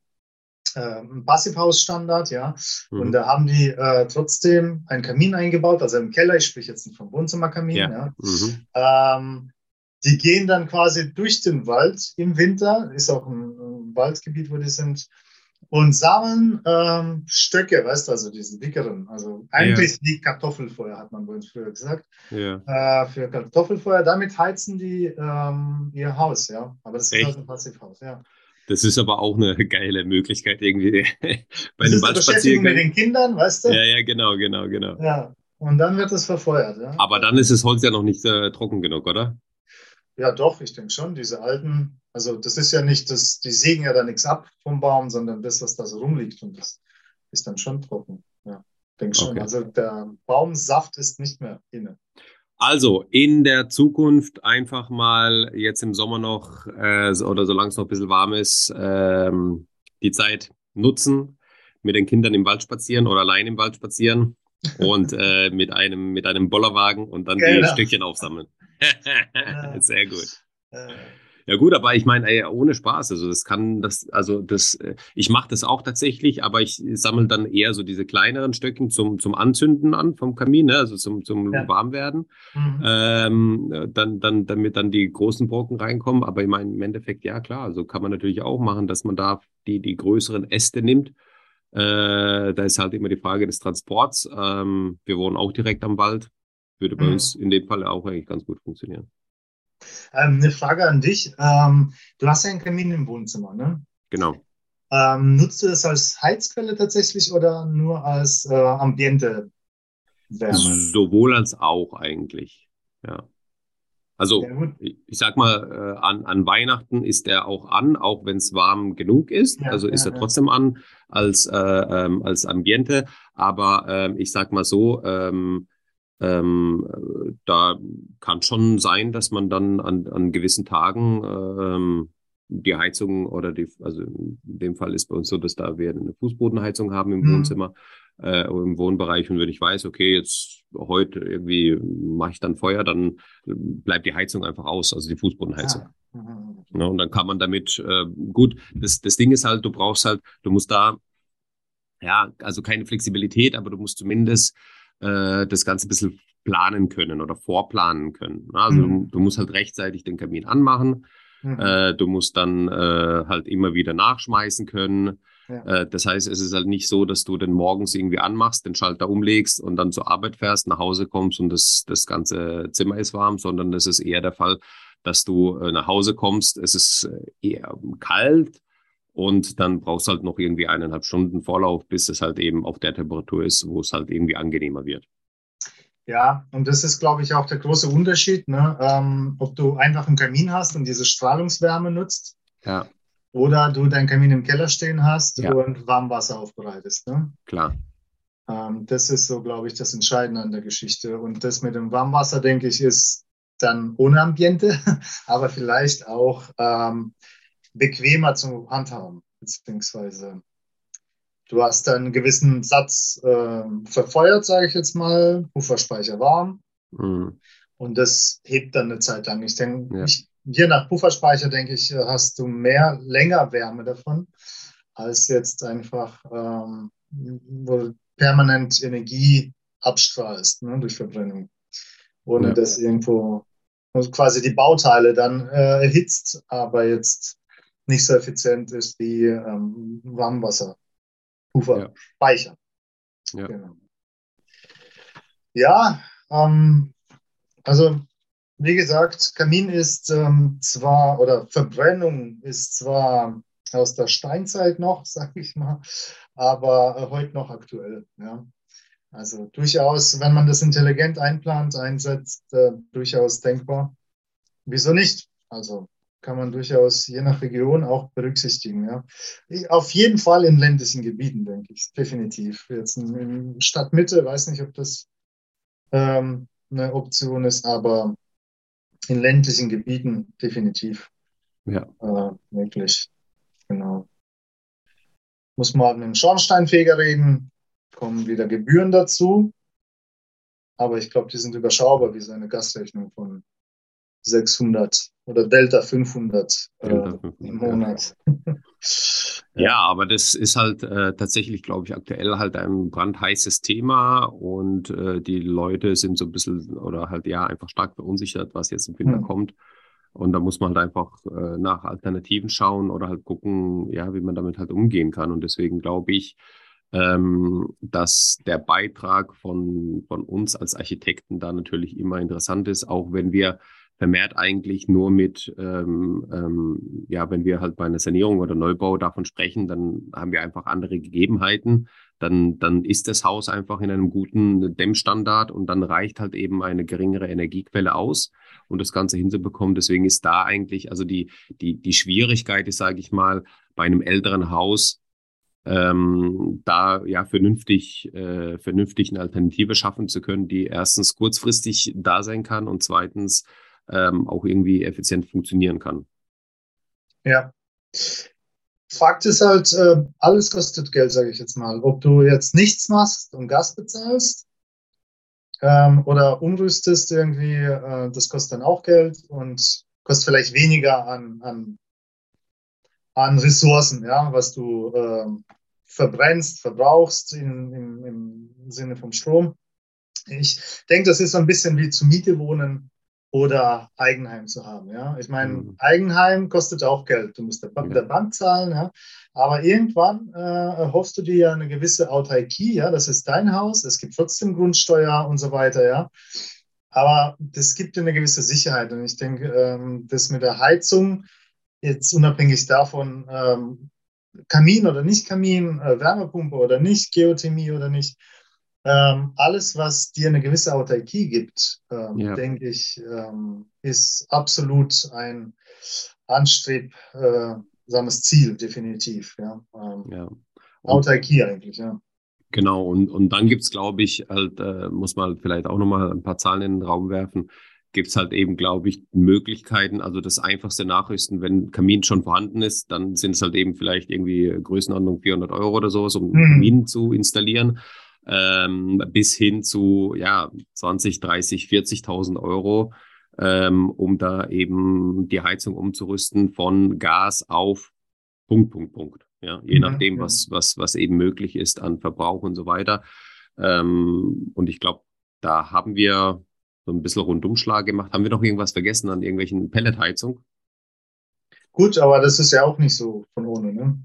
[SPEAKER 2] äh, ein Passivhausstandard, ja, mhm. und da haben die äh, trotzdem einen Kamin eingebaut, also im Keller. Ich spreche jetzt nicht vom Wohnzimmerkamin. Ja. ja. Mhm. Ähm, die gehen dann quasi durch den Wald im Winter, ist auch ein, ein Waldgebiet, wo die sind und sammeln ähm, Stöcke, weißt du, also diese dickeren. Also eigentlich ja. die Kartoffelfeuer, hat man bei uns früher gesagt. Ja. Äh, für Kartoffelfeuer, damit heizen die ähm, ihr Haus, ja. Aber das ist Echt? halt ein Passivhaus, ja.
[SPEAKER 3] Das ist aber auch eine *laughs* geile Möglichkeit irgendwie *laughs*
[SPEAKER 2] bei einem Waldspaziergang. mit den Kindern, weißt du?
[SPEAKER 3] Ja, ja, genau, genau, genau.
[SPEAKER 2] Ja, und dann wird es verfeuert. Ja?
[SPEAKER 3] Aber dann ist das Holz ja noch nicht äh, trocken genug, oder?
[SPEAKER 2] Ja, doch, ich denke schon. Diese alten, also das ist ja nicht, das, die sägen ja da nichts ab vom Baum, sondern das, was da so rumliegt und das ist dann schon trocken. Ja, denke schon. Okay. Also der Baumsaft ist nicht mehr inne.
[SPEAKER 3] Also in der Zukunft einfach mal jetzt im Sommer noch äh, oder solange es noch ein bisschen warm ist, ähm, die Zeit nutzen, mit den Kindern im Wald spazieren oder allein im Wald spazieren und äh, mit einem mit einem Bollerwagen und dann genau. die Stückchen aufsammeln. *laughs* Sehr gut. Ja gut, aber ich meine, ohne Spaß. Also das kann das, also das, äh, ich mache das auch tatsächlich, aber ich sammle dann eher so diese kleineren Stückchen zum, zum Anzünden an vom Kamin, ne? also zum, zum ja. Warmwerden. Mhm. Ähm, dann, dann, damit dann die großen Brocken reinkommen. Aber ich meine, im Endeffekt, ja klar, so also kann man natürlich auch machen, dass man da die, die größeren Äste nimmt äh, da ist halt immer die Frage des Transports. Ähm, wir wohnen auch direkt am Wald. Würde bei mhm. uns in dem Fall auch eigentlich ganz gut funktionieren.
[SPEAKER 2] Ähm, eine Frage an dich. Ähm, du hast ja einen Kamin im Wohnzimmer, ne?
[SPEAKER 3] Genau.
[SPEAKER 2] Ähm, nutzt du das als Heizquelle tatsächlich oder nur als äh, Ambiente?
[SPEAKER 3] Wärme? Sowohl als auch eigentlich. Ja. Also ich, ich sag mal, äh, an, an Weihnachten ist er auch an, auch wenn es warm genug ist. Ja, also ist ja, er trotzdem an als, äh, ähm, als Ambiente. Aber ähm, ich sag mal so, ähm, ähm, da kann schon sein, dass man dann an, an gewissen Tagen ähm, die Heizung oder die, also in dem Fall ist bei uns so, dass da wir eine Fußbodenheizung haben im mhm. Wohnzimmer, äh, im Wohnbereich. Und wenn ich weiß, okay, jetzt heute irgendwie mache ich dann Feuer, dann bleibt die Heizung einfach aus, also die Fußbodenheizung. Ja. Mhm. Ja, und dann kann man damit, äh, gut, das, das Ding ist halt, du brauchst halt, du musst da, ja, also keine Flexibilität, aber du musst zumindest äh, das Ganze ein bisschen planen können oder vorplanen können. Also mhm. du, du musst halt rechtzeitig den Kamin anmachen Mhm. Äh, du musst dann äh, halt immer wieder nachschmeißen können. Ja. Äh, das heißt, es ist halt nicht so, dass du den morgens irgendwie anmachst, den Schalter umlegst und dann zur Arbeit fährst, nach Hause kommst und das, das ganze Zimmer ist warm, sondern es ist eher der Fall, dass du äh, nach Hause kommst, es ist eher kalt und dann brauchst du halt noch irgendwie eineinhalb Stunden Vorlauf, bis es halt eben auf der Temperatur ist, wo es halt irgendwie angenehmer wird.
[SPEAKER 2] Ja, und das ist, glaube ich, auch der große Unterschied, ne? ähm, ob du einfach einen Kamin hast und diese Strahlungswärme nutzt.
[SPEAKER 3] Ja.
[SPEAKER 2] Oder du deinen Kamin im Keller stehen hast ja. und Warmwasser aufbereitest. Ne?
[SPEAKER 3] Klar.
[SPEAKER 2] Ähm, das ist so, glaube ich, das Entscheidende an der Geschichte. Und das mit dem Warmwasser, denke ich, ist dann ohne Ambiente, *laughs* aber vielleicht auch ähm, bequemer zu handhaben, beziehungsweise Du hast einen gewissen Satz äh, verfeuert, sage ich jetzt mal, Pufferspeicher warm. Mhm. Und das hebt dann eine Zeit lang. Ich denke, ja. je nach Pufferspeicher, denke ich, hast du mehr, länger Wärme davon, als jetzt einfach, ähm, wo du permanent Energie abstrahlst ne, durch Verbrennung. Ohne ja. dass irgendwo quasi die Bauteile dann äh, erhitzt, aber jetzt nicht so effizient ist wie ähm, Warmwasser. Ufer ja. speichern. Ja, genau. ja ähm, also wie gesagt, Kamin ist ähm, zwar, oder Verbrennung ist zwar aus der Steinzeit noch, *laughs* sag ich mal, aber äh, heute noch aktuell. Ja. Also durchaus, wenn man das intelligent einplant, einsetzt, äh, durchaus denkbar. Wieso nicht? Also kann man durchaus je nach Region auch berücksichtigen. Ja. Auf jeden Fall in ländlichen Gebieten, denke ich, definitiv. Jetzt in, Stadtmitte, weiß nicht, ob das ähm, eine Option ist, aber in ländlichen Gebieten definitiv
[SPEAKER 3] ja.
[SPEAKER 2] äh, möglich. Genau. Muss man mit dem Schornsteinfeger reden, kommen wieder Gebühren dazu. Aber ich glaube, die sind überschaubar, wie so eine Gastrechnung von 600 oder Delta 500, Delta 500 äh, im Monat. *laughs*
[SPEAKER 3] Ja. aber das ist halt äh, tatsächlich, glaube ich, aktuell halt ein brandheißes Thema und äh, die Leute sind so ein bisschen oder halt ja einfach stark verunsichert, was jetzt im Winter hm. kommt. Und da muss man halt einfach äh, nach Alternativen schauen oder halt gucken, ja, wie man damit halt umgehen kann. Und deswegen glaube ich, ähm, dass der Beitrag von, von uns als Architekten da natürlich immer interessant ist, auch wenn wir vermehrt eigentlich nur mit, ähm, ähm, ja, wenn wir halt bei einer Sanierung oder Neubau davon sprechen, dann haben wir einfach andere Gegebenheiten. Dann, dann ist das Haus einfach in einem guten Dämmstandard und dann reicht halt eben eine geringere Energiequelle aus, um das Ganze hinzubekommen. Deswegen ist da eigentlich, also die, die, die Schwierigkeit ist, sage ich mal, bei einem älteren Haus ähm, da ja vernünftig, äh, vernünftig eine Alternative schaffen zu können, die erstens kurzfristig da sein kann und zweitens ähm, auch irgendwie effizient funktionieren kann.
[SPEAKER 2] Ja. Fakt ist halt, äh, alles kostet Geld, sage ich jetzt mal. Ob du jetzt nichts machst und Gas bezahlst ähm, oder umrüstest irgendwie, äh, das kostet dann auch Geld und kostet vielleicht weniger an, an, an Ressourcen, ja, was du ähm, verbrennst, verbrauchst in, im, im Sinne vom Strom. Ich denke, das ist so ein bisschen wie zu Miete wohnen oder Eigenheim zu haben. Ja? Ich meine, mhm. Eigenheim kostet auch Geld. Du musst der, Bank, der Bank zahlen, ja? aber irgendwann äh, hoffst du dir ja eine gewisse Autarkie. Ja? Das ist dein Haus, es gibt trotzdem Grundsteuer und so weiter. Ja? Aber das gibt dir eine gewisse Sicherheit. Und ich denke, ähm, das mit der Heizung, jetzt unabhängig davon, ähm, Kamin oder nicht Kamin, äh, Wärmepumpe oder nicht, Geothermie oder nicht, ähm, alles, was dir eine gewisse Autarkie gibt, ähm, ja. denke ich, ähm, ist absolut ein anstrebsames äh, Ziel, definitiv. Ja. Ähm, ja. Autarkie eigentlich, ja.
[SPEAKER 3] Genau, und, und dann gibt es, glaube ich, halt, äh, muss man vielleicht auch nochmal ein paar Zahlen in den Raum werfen, gibt es halt eben, glaube ich, Möglichkeiten. Also das einfachste Nachrüsten, wenn Kamin schon vorhanden ist, dann sind es halt eben vielleicht irgendwie Größenordnung 400 Euro oder sowas, um mhm. Kamin zu installieren ähm, bis hin zu ja 20, 30, 40.000 Euro, ähm, um da eben die Heizung umzurüsten von Gas auf Punkt, Punkt, Punkt. Ja, je mhm, nachdem, ja. was, was, was eben möglich ist an Verbrauch und so weiter. Ähm, und ich glaube, da haben wir so ein bisschen Rundumschlag gemacht. Haben wir noch irgendwas vergessen an irgendwelchen Pelletheizung?
[SPEAKER 2] Gut, aber das ist ja auch nicht so von ohne, ne?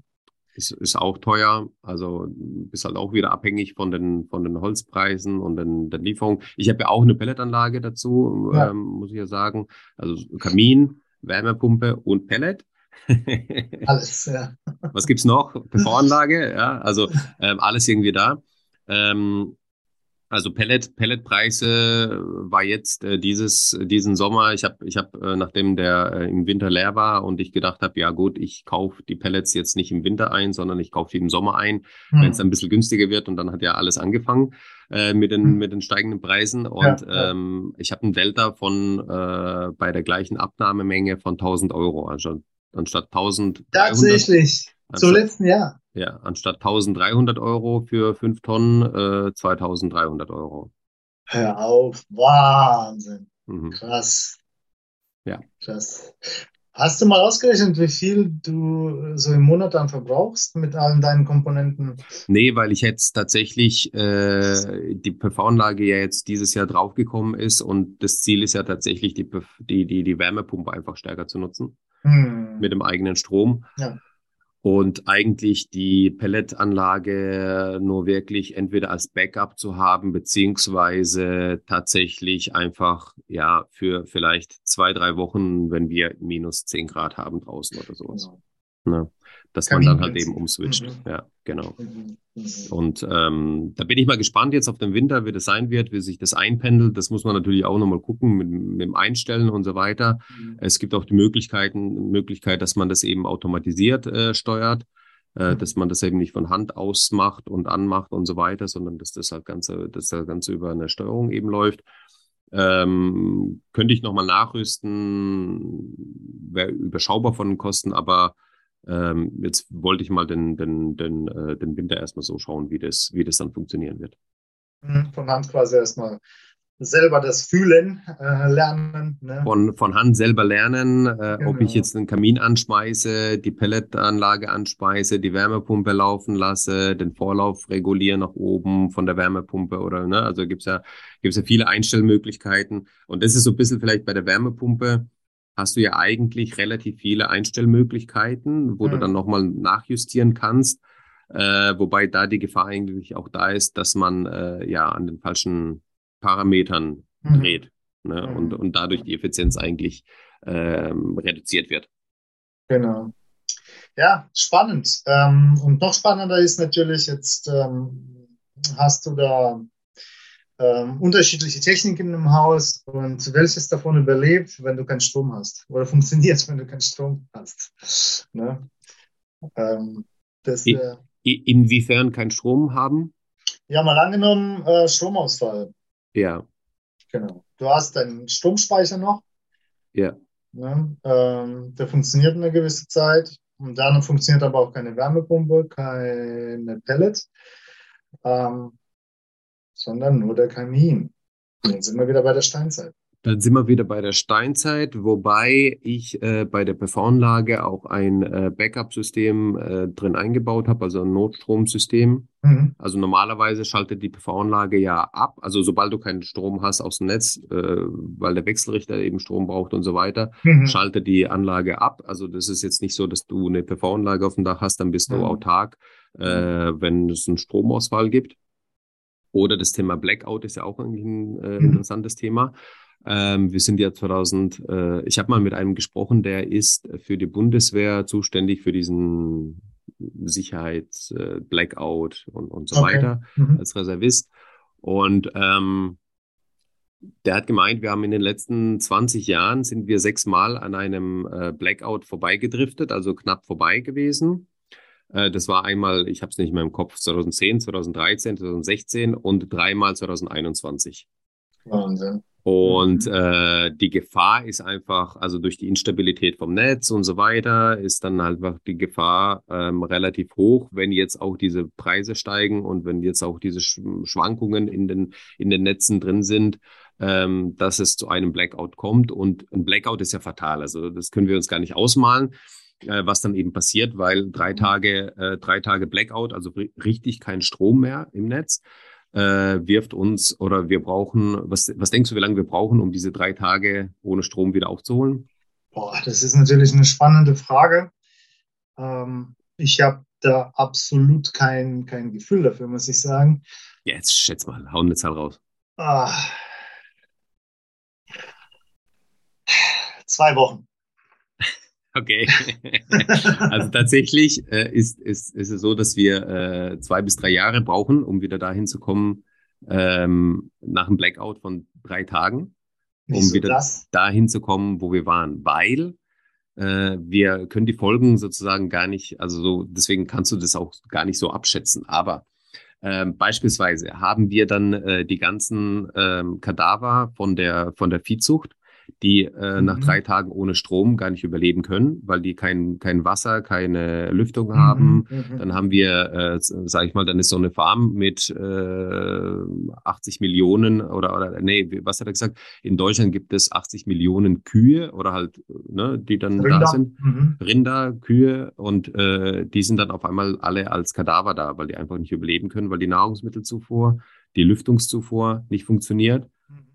[SPEAKER 3] Ist, ist auch teuer. Also bist halt auch wieder abhängig von den, von den Holzpreisen und den, den Lieferungen. Ich habe ja auch eine Pelletanlage dazu, ja. ähm, muss ich ja sagen. Also Kamin, Wärmepumpe und Pellet. *laughs* alles, ja. Was gibt's noch? PV-Anlage, ja, also *laughs* ähm, alles irgendwie da. Ähm, also Pellet, Pelletpreise war jetzt äh, dieses diesen Sommer. Ich habe ich habe äh, nachdem der äh, im Winter leer war und ich gedacht habe, ja gut, ich kaufe die Pellets jetzt nicht im Winter ein, sondern ich kaufe die im Sommer ein, hm. wenn es ein bisschen günstiger wird. Und dann hat ja alles angefangen äh, mit den hm. mit den steigenden Preisen. Und ja, ja. Ähm, ich habe ein Delta von äh, bei der gleichen Abnahmemenge von 1000 Euro, also anstatt 1000.
[SPEAKER 2] Tatsächlich. Zum letzten Jahr.
[SPEAKER 3] Ja, anstatt 1300 Euro für 5 Tonnen, äh, 2300 Euro.
[SPEAKER 2] Hör auf, Wahnsinn. Mhm. Krass. Ja. Krass. Hast du mal ausgerechnet, wie viel du so im Monat dann verbrauchst mit allen deinen Komponenten?
[SPEAKER 3] Nee, weil ich jetzt tatsächlich äh, die PV-Anlage ja jetzt dieses Jahr draufgekommen ist und das Ziel ist ja tatsächlich, die, die, die, die Wärmepumpe einfach stärker zu nutzen hm. mit dem eigenen Strom. Ja und eigentlich die Pelletanlage nur wirklich entweder als Backup zu haben, beziehungsweise tatsächlich einfach, ja, für vielleicht zwei, drei Wochen, wenn wir minus zehn Grad haben draußen oder sowas. Genau. Ne? Dass man dann halt eben umswitcht. Mhm. Ja, genau. Mhm. Und ähm, da bin ich mal gespannt jetzt auf den Winter, wie das sein wird, wie sich das einpendelt. Das muss man natürlich auch nochmal gucken mit, mit dem Einstellen und so weiter. Mhm. Es gibt auch die Möglichkeiten, Möglichkeit, dass man das eben automatisiert äh, steuert, äh, mhm. dass man das eben nicht von Hand ausmacht und anmacht und so weiter, sondern dass das halt ganze, dass das Ganze über eine Steuerung eben läuft. Ähm, könnte ich nochmal nachrüsten, wäre überschaubar von den Kosten, aber ähm, jetzt wollte ich mal den, den, den, äh, den Winter erstmal so schauen, wie das, wie das dann funktionieren wird.
[SPEAKER 2] Mhm, von Hand quasi erstmal selber das Fühlen äh, lernen.
[SPEAKER 3] Ne? Von, von Hand selber lernen, äh, genau. ob ich genau. jetzt den Kamin anschmeiße, die Pelletanlage anspeise, die Wärmepumpe laufen lasse, den Vorlauf reguliere nach oben von der Wärmepumpe oder, ne? Also gibt's ja, gibt's ja viele Einstellmöglichkeiten. Und das ist so ein bisschen vielleicht bei der Wärmepumpe, hast du ja eigentlich relativ viele Einstellmöglichkeiten, wo mhm. du dann nochmal nachjustieren kannst. Äh, wobei da die Gefahr eigentlich auch da ist, dass man äh, ja an den falschen Parametern mhm. dreht. ne? mhm. und, und dadurch die Effizienz eigentlich ähm, reduziert wird.
[SPEAKER 2] Genau. Ja, spannend. Ähm, und noch spannender ist natürlich, jetzt ähm, hast du da ähm, unterschiedliche Techniken im Haus und welches davon überlebt, wenn du keinen Strom hast oder *laughs* funktioniert, wenn du keinen Strom hast. Ne?
[SPEAKER 3] Ähm, das, äh, Inwiefern keinen Strom haben?
[SPEAKER 2] Ja, mal angenommen, äh, Stromausfall.
[SPEAKER 3] Ja.
[SPEAKER 2] Genau. Du hast deinen Stromspeicher noch.
[SPEAKER 3] Ja.
[SPEAKER 2] Ne? Ähm, der funktioniert eine gewisse Zeit. Und dann funktioniert aber auch keine Wärmepumpe, keine Pellet, ähm, sondern nur der Kamin. Und dann sind wir wieder bei der Steinzeit.
[SPEAKER 3] Dann sind wir wieder bei der Steinzeit, wobei ich äh, bei der PV-Anlage auch ein äh, Backup-System äh, drin eingebaut habe, also ein Notstromsystem. Mhm. Also normalerweise schaltet die PV-Anlage ja ab, also sobald du keinen Strom hast aus dem Netz, äh, weil der Wechselrichter eben Strom braucht und so weiter, mhm. schaltet die Anlage ab. Also das ist jetzt nicht so, dass du eine PV-Anlage auf dem Dach hast, dann bist du mhm. autark, äh, wenn es einen Stromausfall gibt. Oder das Thema Blackout ist ja auch ein äh, mhm. interessantes Thema. Ähm, wir sind ja 2000, äh, ich habe mal mit einem gesprochen, der ist für die Bundeswehr zuständig für diesen Sicherheits, äh, Blackout und, und so okay. weiter mhm. als Reservist. Und ähm, der hat gemeint, wir haben in den letzten 20 Jahren sind wir sechsmal an einem äh, Blackout vorbeigedriftet, also knapp vorbei gewesen. Äh, das war einmal, ich habe es nicht mehr im Kopf, 2010, 2013, 2016 und dreimal 2021. Wahnsinn. Und mhm. äh, die Gefahr ist einfach, also durch die Instabilität vom Netz und so weiter, ist dann halt einfach die Gefahr ähm, relativ hoch, wenn jetzt auch diese Preise steigen und wenn jetzt auch diese Schwankungen in den, in den Netzen drin sind, ähm, dass es zu einem Blackout kommt. Und ein Blackout ist ja fatal. Also das können wir uns gar nicht ausmalen, äh, was dann eben passiert, weil drei mhm. Tage, äh, drei Tage Blackout, also richtig kein Strom mehr im Netz äh, wirft uns oder wir brauchen, was, was denkst du, wie lange wir brauchen, um diese drei Tage ohne Strom wieder aufzuholen?
[SPEAKER 2] Boah, das ist natürlich eine spannende Frage. Ähm, ich habe da absolut kein, kein Gefühl dafür, muss ich sagen.
[SPEAKER 3] Ja, jetzt schätz mal, hau eine Zahl raus. Ah.
[SPEAKER 2] Zwei Wochen.
[SPEAKER 3] Okay. *laughs* also tatsächlich äh, ist, ist, ist es so, dass wir äh, zwei bis drei Jahre brauchen, um wieder dahin zu kommen, ähm, nach einem Blackout von drei Tagen, um wieder das? dahin zu kommen, wo wir waren. Weil äh, wir können die Folgen sozusagen gar nicht, also so, deswegen kannst du das auch gar nicht so abschätzen. Aber ähm, beispielsweise haben wir dann äh, die ganzen ähm, Kadaver von der, von der Viehzucht die äh, mhm. nach drei Tagen ohne Strom gar nicht überleben können, weil die kein, kein Wasser, keine Lüftung mhm. haben. Mhm. Dann haben wir, äh, sage ich mal, dann ist so eine Farm mit äh, 80 Millionen oder, oder nee, was hat er gesagt? In Deutschland gibt es 80 Millionen Kühe oder halt, ne, die dann Rinder. da sind. Mhm. Rinder, Kühe und äh, die sind dann auf einmal alle als Kadaver da, weil die einfach nicht überleben können, weil die Nahrungsmittelzufuhr, die Lüftungszufuhr nicht funktioniert.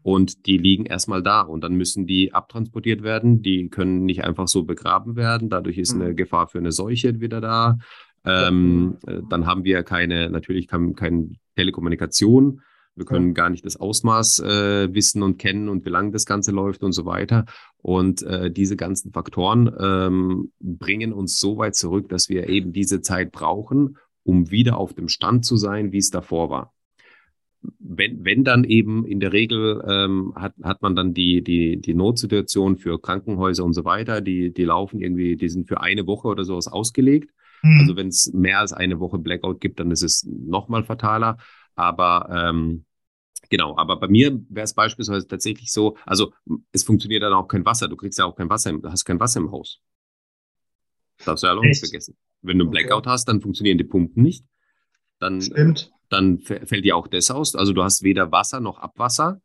[SPEAKER 3] Und die liegen erstmal da und dann müssen die abtransportiert werden. Die können nicht einfach so begraben werden. Dadurch ist eine mhm. Gefahr für eine Seuche wieder da. Ähm, äh, dann haben wir keine, natürlich keine, keine Telekommunikation. Wir können ja. gar nicht das Ausmaß äh, wissen und kennen und wie lange das Ganze läuft und so weiter. Und äh, diese ganzen Faktoren ähm, bringen uns so weit zurück, dass wir eben diese Zeit brauchen, um wieder auf dem Stand zu sein, wie es davor war wenn, wenn dann eben in der Regel ähm, hat, hat man dann die, die, die Notsituation für Krankenhäuser und so weiter, die, die laufen irgendwie, die sind für eine Woche oder sowas ausgelegt. Mhm. Also wenn es mehr als eine Woche Blackout gibt, dann ist es nochmal fataler. Aber ähm, genau, aber bei mir wäre es beispielsweise tatsächlich so, also es funktioniert dann auch kein Wasser, du kriegst ja auch kein Wasser, du hast kein Wasser im Haus. Darfst du ja auch nicht vergessen. Wenn du einen Blackout okay. hast, dann funktionieren die Pumpen nicht. Dann
[SPEAKER 2] Stimmt
[SPEAKER 3] dann fällt dir auch das aus. Also du hast weder Wasser noch Abwasser.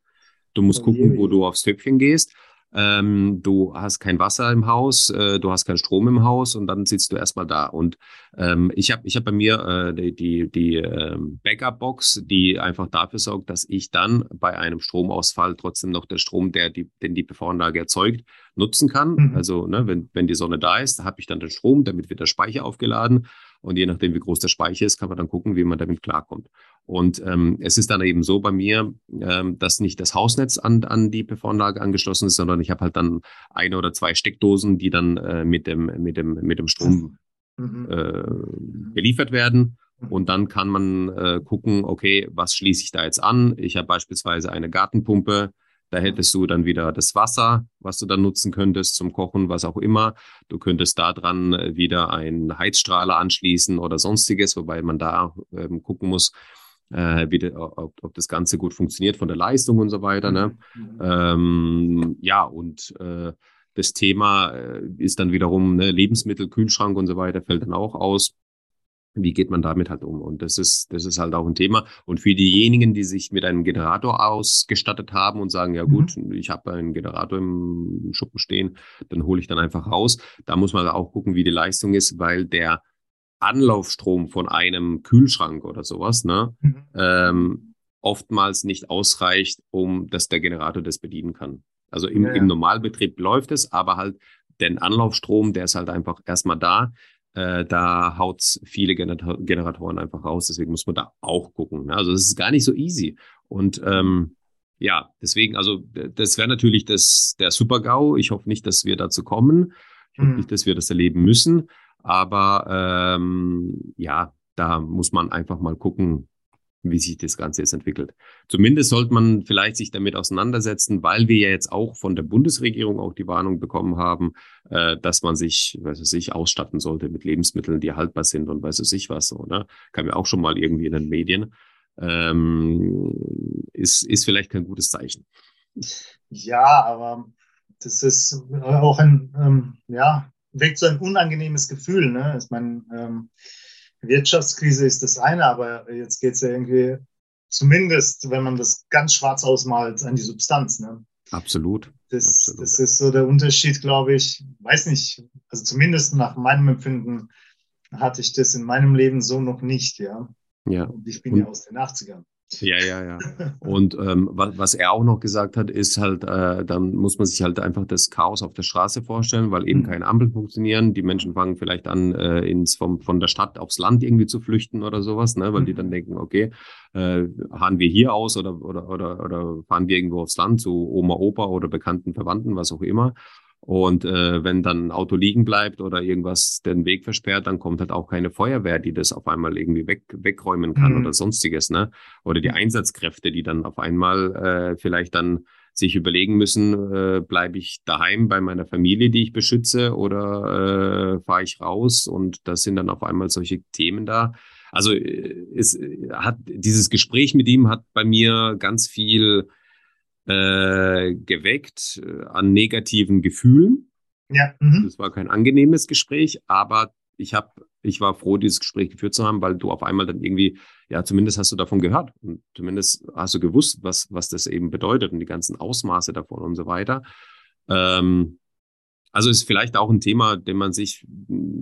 [SPEAKER 3] Du musst gucken, wo du aufs Töpfchen gehst. Ähm, du hast kein Wasser im Haus, äh, du hast keinen Strom im Haus und dann sitzt du erstmal da. Und ähm, ich habe ich hab bei mir äh, die, die, die ähm, Backup-Box, die einfach dafür sorgt, dass ich dann bei einem Stromausfall trotzdem noch den Strom, der die, den die PV-Anlage erzeugt, nutzen kann. Mhm. Also ne, wenn, wenn die Sonne da ist, habe ich dann den Strom, damit wird der Speicher aufgeladen. Und je nachdem, wie groß der Speicher ist, kann man dann gucken, wie man damit klarkommt. Und ähm, es ist dann eben so bei mir, ähm, dass nicht das Hausnetz an, an die PV-Anlage angeschlossen ist, sondern ich habe halt dann eine oder zwei Steckdosen, die dann äh, mit, dem, mit, dem, mit dem Strom mhm. äh, beliefert werden. Und dann kann man äh, gucken, okay, was schließe ich da jetzt an? Ich habe beispielsweise eine Gartenpumpe, da hättest du dann wieder das Wasser, was du dann nutzen könntest zum Kochen, was auch immer. Du könntest da dran äh, wieder einen Heizstrahler anschließen oder sonstiges, wobei man da ähm, gucken muss, äh, wie de, ob, ob, das Ganze gut funktioniert von der Leistung und so weiter. Ne? Mhm. Ähm, ja, und äh, das Thema äh, ist dann wiederum ne, Lebensmittel, Kühlschrank und so weiter, fällt dann auch aus wie geht man damit halt um? Und das ist, das ist halt auch ein Thema. Und für diejenigen, die sich mit einem Generator ausgestattet haben und sagen, ja gut, mhm. ich habe einen Generator im Schuppen stehen, dann hole ich dann einfach raus. Da muss man auch gucken, wie die Leistung ist, weil der Anlaufstrom von einem Kühlschrank oder sowas, ne, mhm. ähm, oftmals nicht ausreicht, um dass der Generator das bedienen kann. Also im, ja, ja. im Normalbetrieb läuft es, aber halt den Anlaufstrom, der ist halt einfach erstmal da äh, da haut's viele Gener Generatoren einfach raus. Deswegen muss man da auch gucken. Ne? Also es ist gar nicht so easy. Und ähm, ja, deswegen, also das wäre natürlich das, der Super-GAU. Ich hoffe nicht, dass wir dazu kommen. Ich hoffe mhm. nicht, dass wir das erleben müssen. Aber ähm, ja, da muss man einfach mal gucken, wie sich das Ganze jetzt entwickelt. Zumindest sollte man vielleicht sich damit auseinandersetzen, weil wir ja jetzt auch von der Bundesregierung auch die Warnung bekommen haben, äh, dass man sich, weiß ich, sich ausstatten sollte mit Lebensmitteln, die haltbar sind und weiß ich was so, ne? Kam ja auch schon mal irgendwie in den Medien. Ähm, ist, ist vielleicht kein gutes Zeichen.
[SPEAKER 2] Ja, aber das ist auch ein, ähm, ja, weckt so ein unangenehmes Gefühl, ne? Ich meine, ähm, Wirtschaftskrise ist das eine, aber jetzt geht es ja irgendwie, zumindest wenn man das ganz schwarz ausmalt, an die Substanz. Ne?
[SPEAKER 3] Absolut.
[SPEAKER 2] Das,
[SPEAKER 3] Absolut.
[SPEAKER 2] das ist so der Unterschied, glaube ich. Weiß nicht, also zumindest nach meinem Empfinden hatte ich das in meinem Leben so noch nicht, ja.
[SPEAKER 3] Ja.
[SPEAKER 2] Und ich bin Und, ja aus den 80ern.
[SPEAKER 3] Ja, ja, ja. Und ähm, was, was er auch noch gesagt hat, ist halt, äh, dann muss man sich halt einfach das Chaos auf der Straße vorstellen, weil eben mhm. keine Ampeln funktionieren. Die Menschen fangen vielleicht an, äh, ins vom, von der Stadt aufs Land irgendwie zu flüchten oder sowas, ne? weil mhm. die dann denken, okay, äh, fahren wir hier aus oder, oder, oder, oder fahren wir irgendwo aufs Land zu Oma, Opa oder bekannten Verwandten, was auch immer. Und äh, wenn dann ein Auto liegen bleibt oder irgendwas den Weg versperrt, dann kommt halt auch keine Feuerwehr, die das auf einmal irgendwie weg, wegräumen kann mhm. oder sonstiges, ne? Oder die Einsatzkräfte, die dann auf einmal äh, vielleicht dann sich überlegen müssen, äh, bleibe ich daheim bei meiner Familie, die ich beschütze, oder äh, fahre ich raus? Und das sind dann auf einmal solche Themen da. Also äh, es hat dieses Gespräch mit ihm hat bei mir ganz viel äh, geweckt äh, an negativen Gefühlen.
[SPEAKER 2] Ja.
[SPEAKER 3] Mhm. Das war kein angenehmes Gespräch, aber ich habe, ich war froh, dieses Gespräch geführt zu haben, weil du auf einmal dann irgendwie, ja, zumindest hast du davon gehört und zumindest hast du gewusst, was, was das eben bedeutet und die ganzen Ausmaße davon und so weiter. Ähm, also ist vielleicht auch ein Thema, den man sich,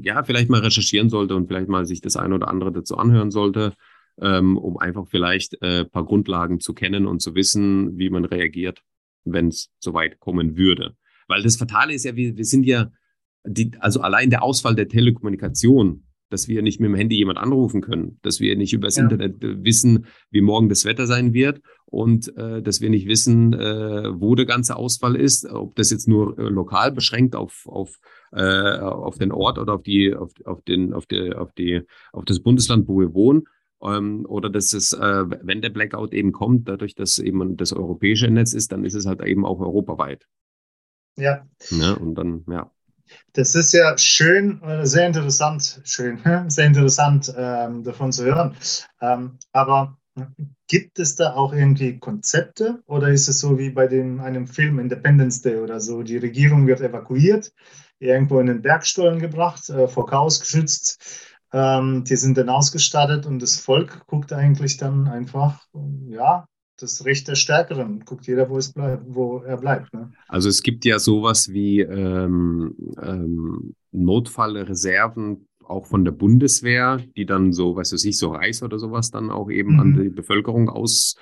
[SPEAKER 3] ja, vielleicht mal recherchieren sollte und vielleicht mal sich das eine oder andere dazu anhören sollte ähm, um einfach vielleicht äh, paar Grundlagen zu kennen und zu wissen, wie man reagiert, wenn es soweit kommen würde. Weil das Fatale ist ja, wir, wir sind ja, die, also allein der Ausfall der Telekommunikation, dass wir nicht mit dem Handy jemand anrufen können, dass wir nicht übers ja. Internet äh, wissen, wie morgen das Wetter sein wird und äh, dass wir nicht wissen, äh, wo der ganze Ausfall ist, ob das jetzt nur äh, lokal beschränkt auf, auf, äh, auf den Ort oder auf die, auf, auf den, auf die, auf die, auf das Bundesland, wo wir wohnen ähm, oder dass es, äh, wenn der Blackout eben kommt, dadurch, dass eben das europäische Netz ist, dann ist es halt eben auch europaweit.
[SPEAKER 2] Ja.
[SPEAKER 3] ja ne, und dann, ja.
[SPEAKER 2] Das ist ja schön, äh, sehr interessant, schön, *laughs* sehr interessant ähm, davon zu hören. Ähm, aber gibt es da auch irgendwie Konzepte oder ist es so wie bei dem, einem Film Independence Day oder so? Die Regierung wird evakuiert, irgendwo in den Bergstollen gebracht, äh, vor Chaos geschützt ähm, die sind dann ausgestattet und das Volk guckt eigentlich dann einfach, ja, das Recht der Stärkeren. Guckt jeder, wo, es bleibt, wo er bleibt. Ne?
[SPEAKER 3] Also es gibt ja sowas wie ähm, ähm, Notfallreserven auch von der Bundeswehr, die dann so, weißt du, sich so Reis oder sowas dann auch eben mhm. an die Bevölkerung aus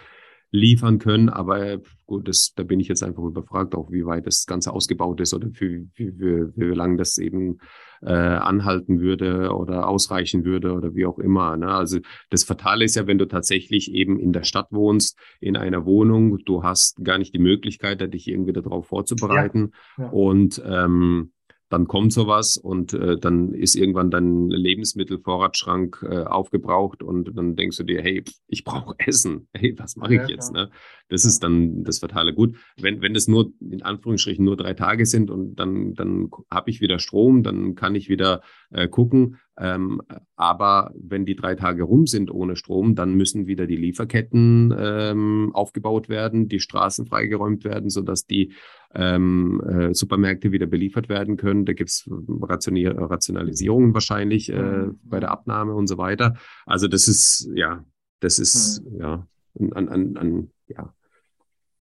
[SPEAKER 3] liefern können. Aber gut, das, da bin ich jetzt einfach überfragt, auch wie weit das Ganze ausgebaut ist oder für, für, für, für wie lange das eben äh, anhalten würde oder ausreichen würde oder wie auch immer. Ne? Also das Fatale ist ja, wenn du tatsächlich eben in der Stadt wohnst, in einer Wohnung, du hast gar nicht die Möglichkeit, dich irgendwie darauf vorzubereiten. Ja, ja. Und ähm, dann kommt sowas und äh, dann ist irgendwann dein Lebensmittelvorratsschrank äh, aufgebraucht und dann denkst du dir, hey, ich brauche Essen. Hey, was mache ja, ich jetzt? Ne? Das ist dann das Fatale. Gut, wenn, wenn das nur in Anführungsstrichen nur drei Tage sind und dann, dann habe ich wieder Strom, dann kann ich wieder äh, gucken. Ähm, aber wenn die drei Tage rum sind ohne Strom, dann müssen wieder die Lieferketten ähm, aufgebaut werden, die Straßen freigeräumt werden, sodass die ähm, äh, Supermärkte wieder beliefert werden können. Da gibt es Rationalisierungen wahrscheinlich äh, mhm. bei der Abnahme und so weiter. Also das ist, ja, das ist, mhm. ja, an, an, an, ja,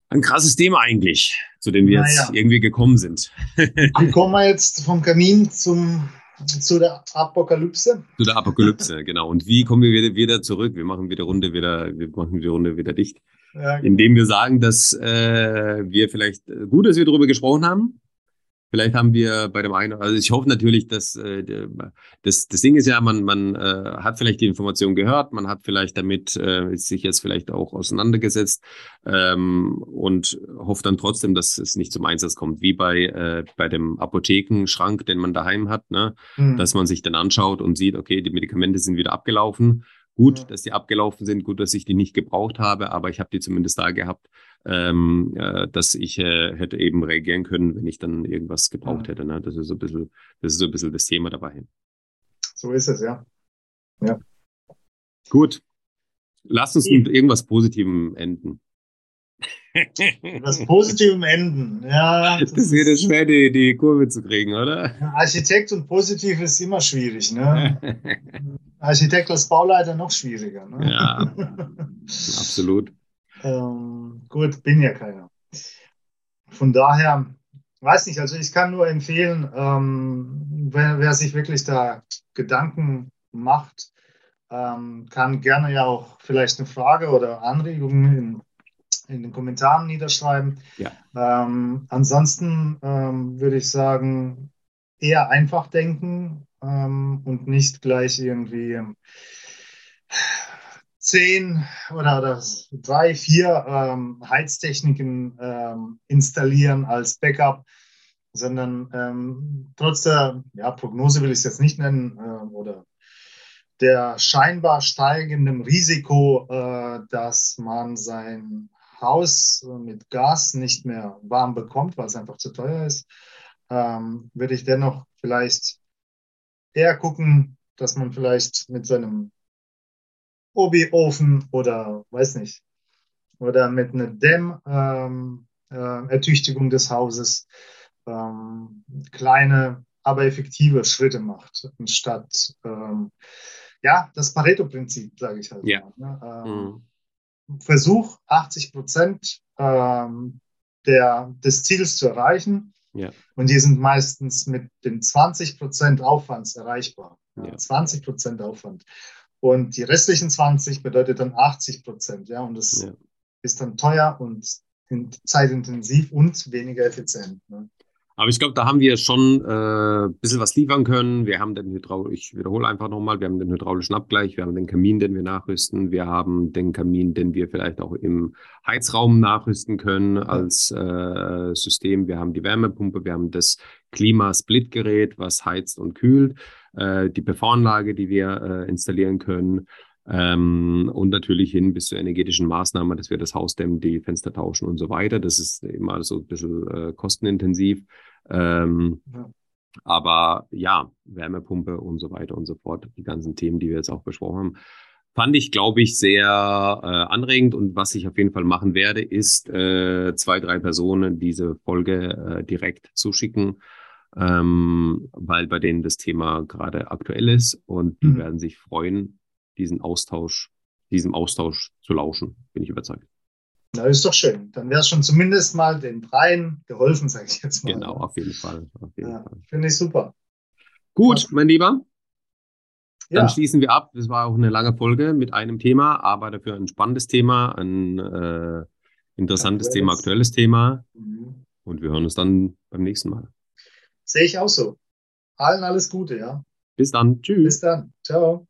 [SPEAKER 3] ein krasses Thema eigentlich, zu dem wir naja. jetzt irgendwie gekommen sind. *laughs*
[SPEAKER 2] Wie kommen wir jetzt vom Kamin zum zu der Apokalypse.
[SPEAKER 3] Zu der Apokalypse, *laughs* genau. Und wie kommen wir wieder, wieder zurück? Wir machen wieder Runde wieder, wir machen die Runde wieder dicht. Ja, genau. Indem wir sagen, dass äh, wir vielleicht äh, gut, dass wir darüber gesprochen haben. Vielleicht haben wir bei dem einen, also ich hoffe natürlich, dass äh, das, das Ding ist ja, man, man äh, hat vielleicht die Information gehört, man hat vielleicht damit äh, sich jetzt vielleicht auch auseinandergesetzt ähm, und hofft dann trotzdem, dass es nicht zum Einsatz kommt, wie bei, äh, bei dem Apothekenschrank, den man daheim hat, ne? Mhm. dass man sich dann anschaut und sieht, okay, die Medikamente sind wieder abgelaufen. Gut, ja. dass die abgelaufen sind, gut, dass ich die nicht gebraucht habe, aber ich habe die zumindest da gehabt ähm, äh, dass ich äh, hätte eben reagieren können, wenn ich dann irgendwas gebraucht hätte. Ne? Das ist so ein bisschen, das ist so ein bisschen das Thema dabei.
[SPEAKER 2] So ist es, ja. Ja.
[SPEAKER 3] Gut. Lass uns mit irgendwas Positivem enden. *laughs*
[SPEAKER 2] Das Positivem enden, ja.
[SPEAKER 3] Das, das wird schwer, die, die Kurve zu kriegen, oder?
[SPEAKER 2] Architekt und Positiv ist immer schwierig, ne? *laughs* Architekt als Bauleiter noch schwieriger, ne?
[SPEAKER 3] Ja, *laughs* absolut.
[SPEAKER 2] Ähm, gut, bin ja keiner. Von daher, weiß nicht, also ich kann nur empfehlen, ähm, wer, wer, sich wirklich da Gedanken macht, ähm, kann gerne ja auch vielleicht eine Frage oder Anregungen in, in den Kommentaren niederschreiben. Ja. Ähm, ansonsten ähm, würde ich sagen, eher einfach denken ähm, und nicht gleich irgendwie zehn oder, oder drei, vier ähm, Heiztechniken ähm, installieren als Backup, sondern ähm, trotz der ja, Prognose will ich es jetzt nicht nennen äh, oder der scheinbar steigenden Risiko, äh, dass man sein Haus mit Gas nicht mehr warm bekommt, weil es einfach zu teuer ist, ähm, würde ich dennoch vielleicht eher gucken, dass man vielleicht mit seinem Obi-Ofen oder weiß nicht, oder mit einer Dämmertüchtigung ähm, äh, des Hauses ähm, kleine, aber effektive Schritte macht, anstatt ähm, ja, das Pareto-Prinzip, sage ich halt.
[SPEAKER 3] Ja.
[SPEAKER 2] Mal, ne? Mhm. Versuch 80 Prozent ähm, der, des Ziels zu erreichen.
[SPEAKER 3] Ja.
[SPEAKER 2] Und die sind meistens mit den 20 Prozent Aufwands erreichbar. Ja. 20 Prozent Aufwand. Und die restlichen 20 bedeutet dann 80 Prozent. Ja, und das ja. ist dann teuer und zeitintensiv und weniger effizient. Ne?
[SPEAKER 3] Aber ich glaube, da haben wir schon äh, ein bisschen was liefern können. Wir haben den Hydraul ich wiederhole einfach nochmal, wir haben den hydraulischen Abgleich, wir haben den Kamin, den wir nachrüsten, wir haben den Kamin, den wir vielleicht auch im Heizraum nachrüsten können als äh, System. Wir haben die Wärmepumpe, wir haben das Klimasplitgerät, was heizt und kühlt äh, die PV-Anlage, die wir äh, installieren können. Ähm, und natürlich hin bis zur energetischen Maßnahme, dass wir das Haus dämmen, die Fenster tauschen und so weiter. Das ist immer so ein bisschen äh, kostenintensiv. Ähm, ja. Aber ja, Wärmepumpe und so weiter und so fort, die ganzen Themen, die wir jetzt auch besprochen haben, fand ich, glaube ich, sehr äh, anregend. Und was ich auf jeden Fall machen werde, ist äh, zwei, drei Personen diese Folge äh, direkt zuschicken ähm, weil bei denen das Thema gerade aktuell ist und die mhm. werden sich freuen, diesen Austausch, diesem Austausch zu lauschen, bin ich überzeugt.
[SPEAKER 2] Na, ist doch schön. Dann wäre es schon zumindest mal den dreien geholfen, *laughs* sage ich jetzt mal.
[SPEAKER 3] Genau, auf jeden Fall.
[SPEAKER 2] ja, Finde ich super.
[SPEAKER 3] Gut, mein Lieber. Dann ja. schließen wir ab. Das war auch eine lange Folge mit einem Thema, aber dafür ein spannendes Thema, ein äh, interessantes aktuelles. Thema, aktuelles Thema. Mhm. Und wir hören uns dann beim nächsten Mal.
[SPEAKER 2] Sehe ich auch so. Allen alles Gute, ja.
[SPEAKER 3] Bis dann. Tschüss.
[SPEAKER 2] Bis dann. Ciao.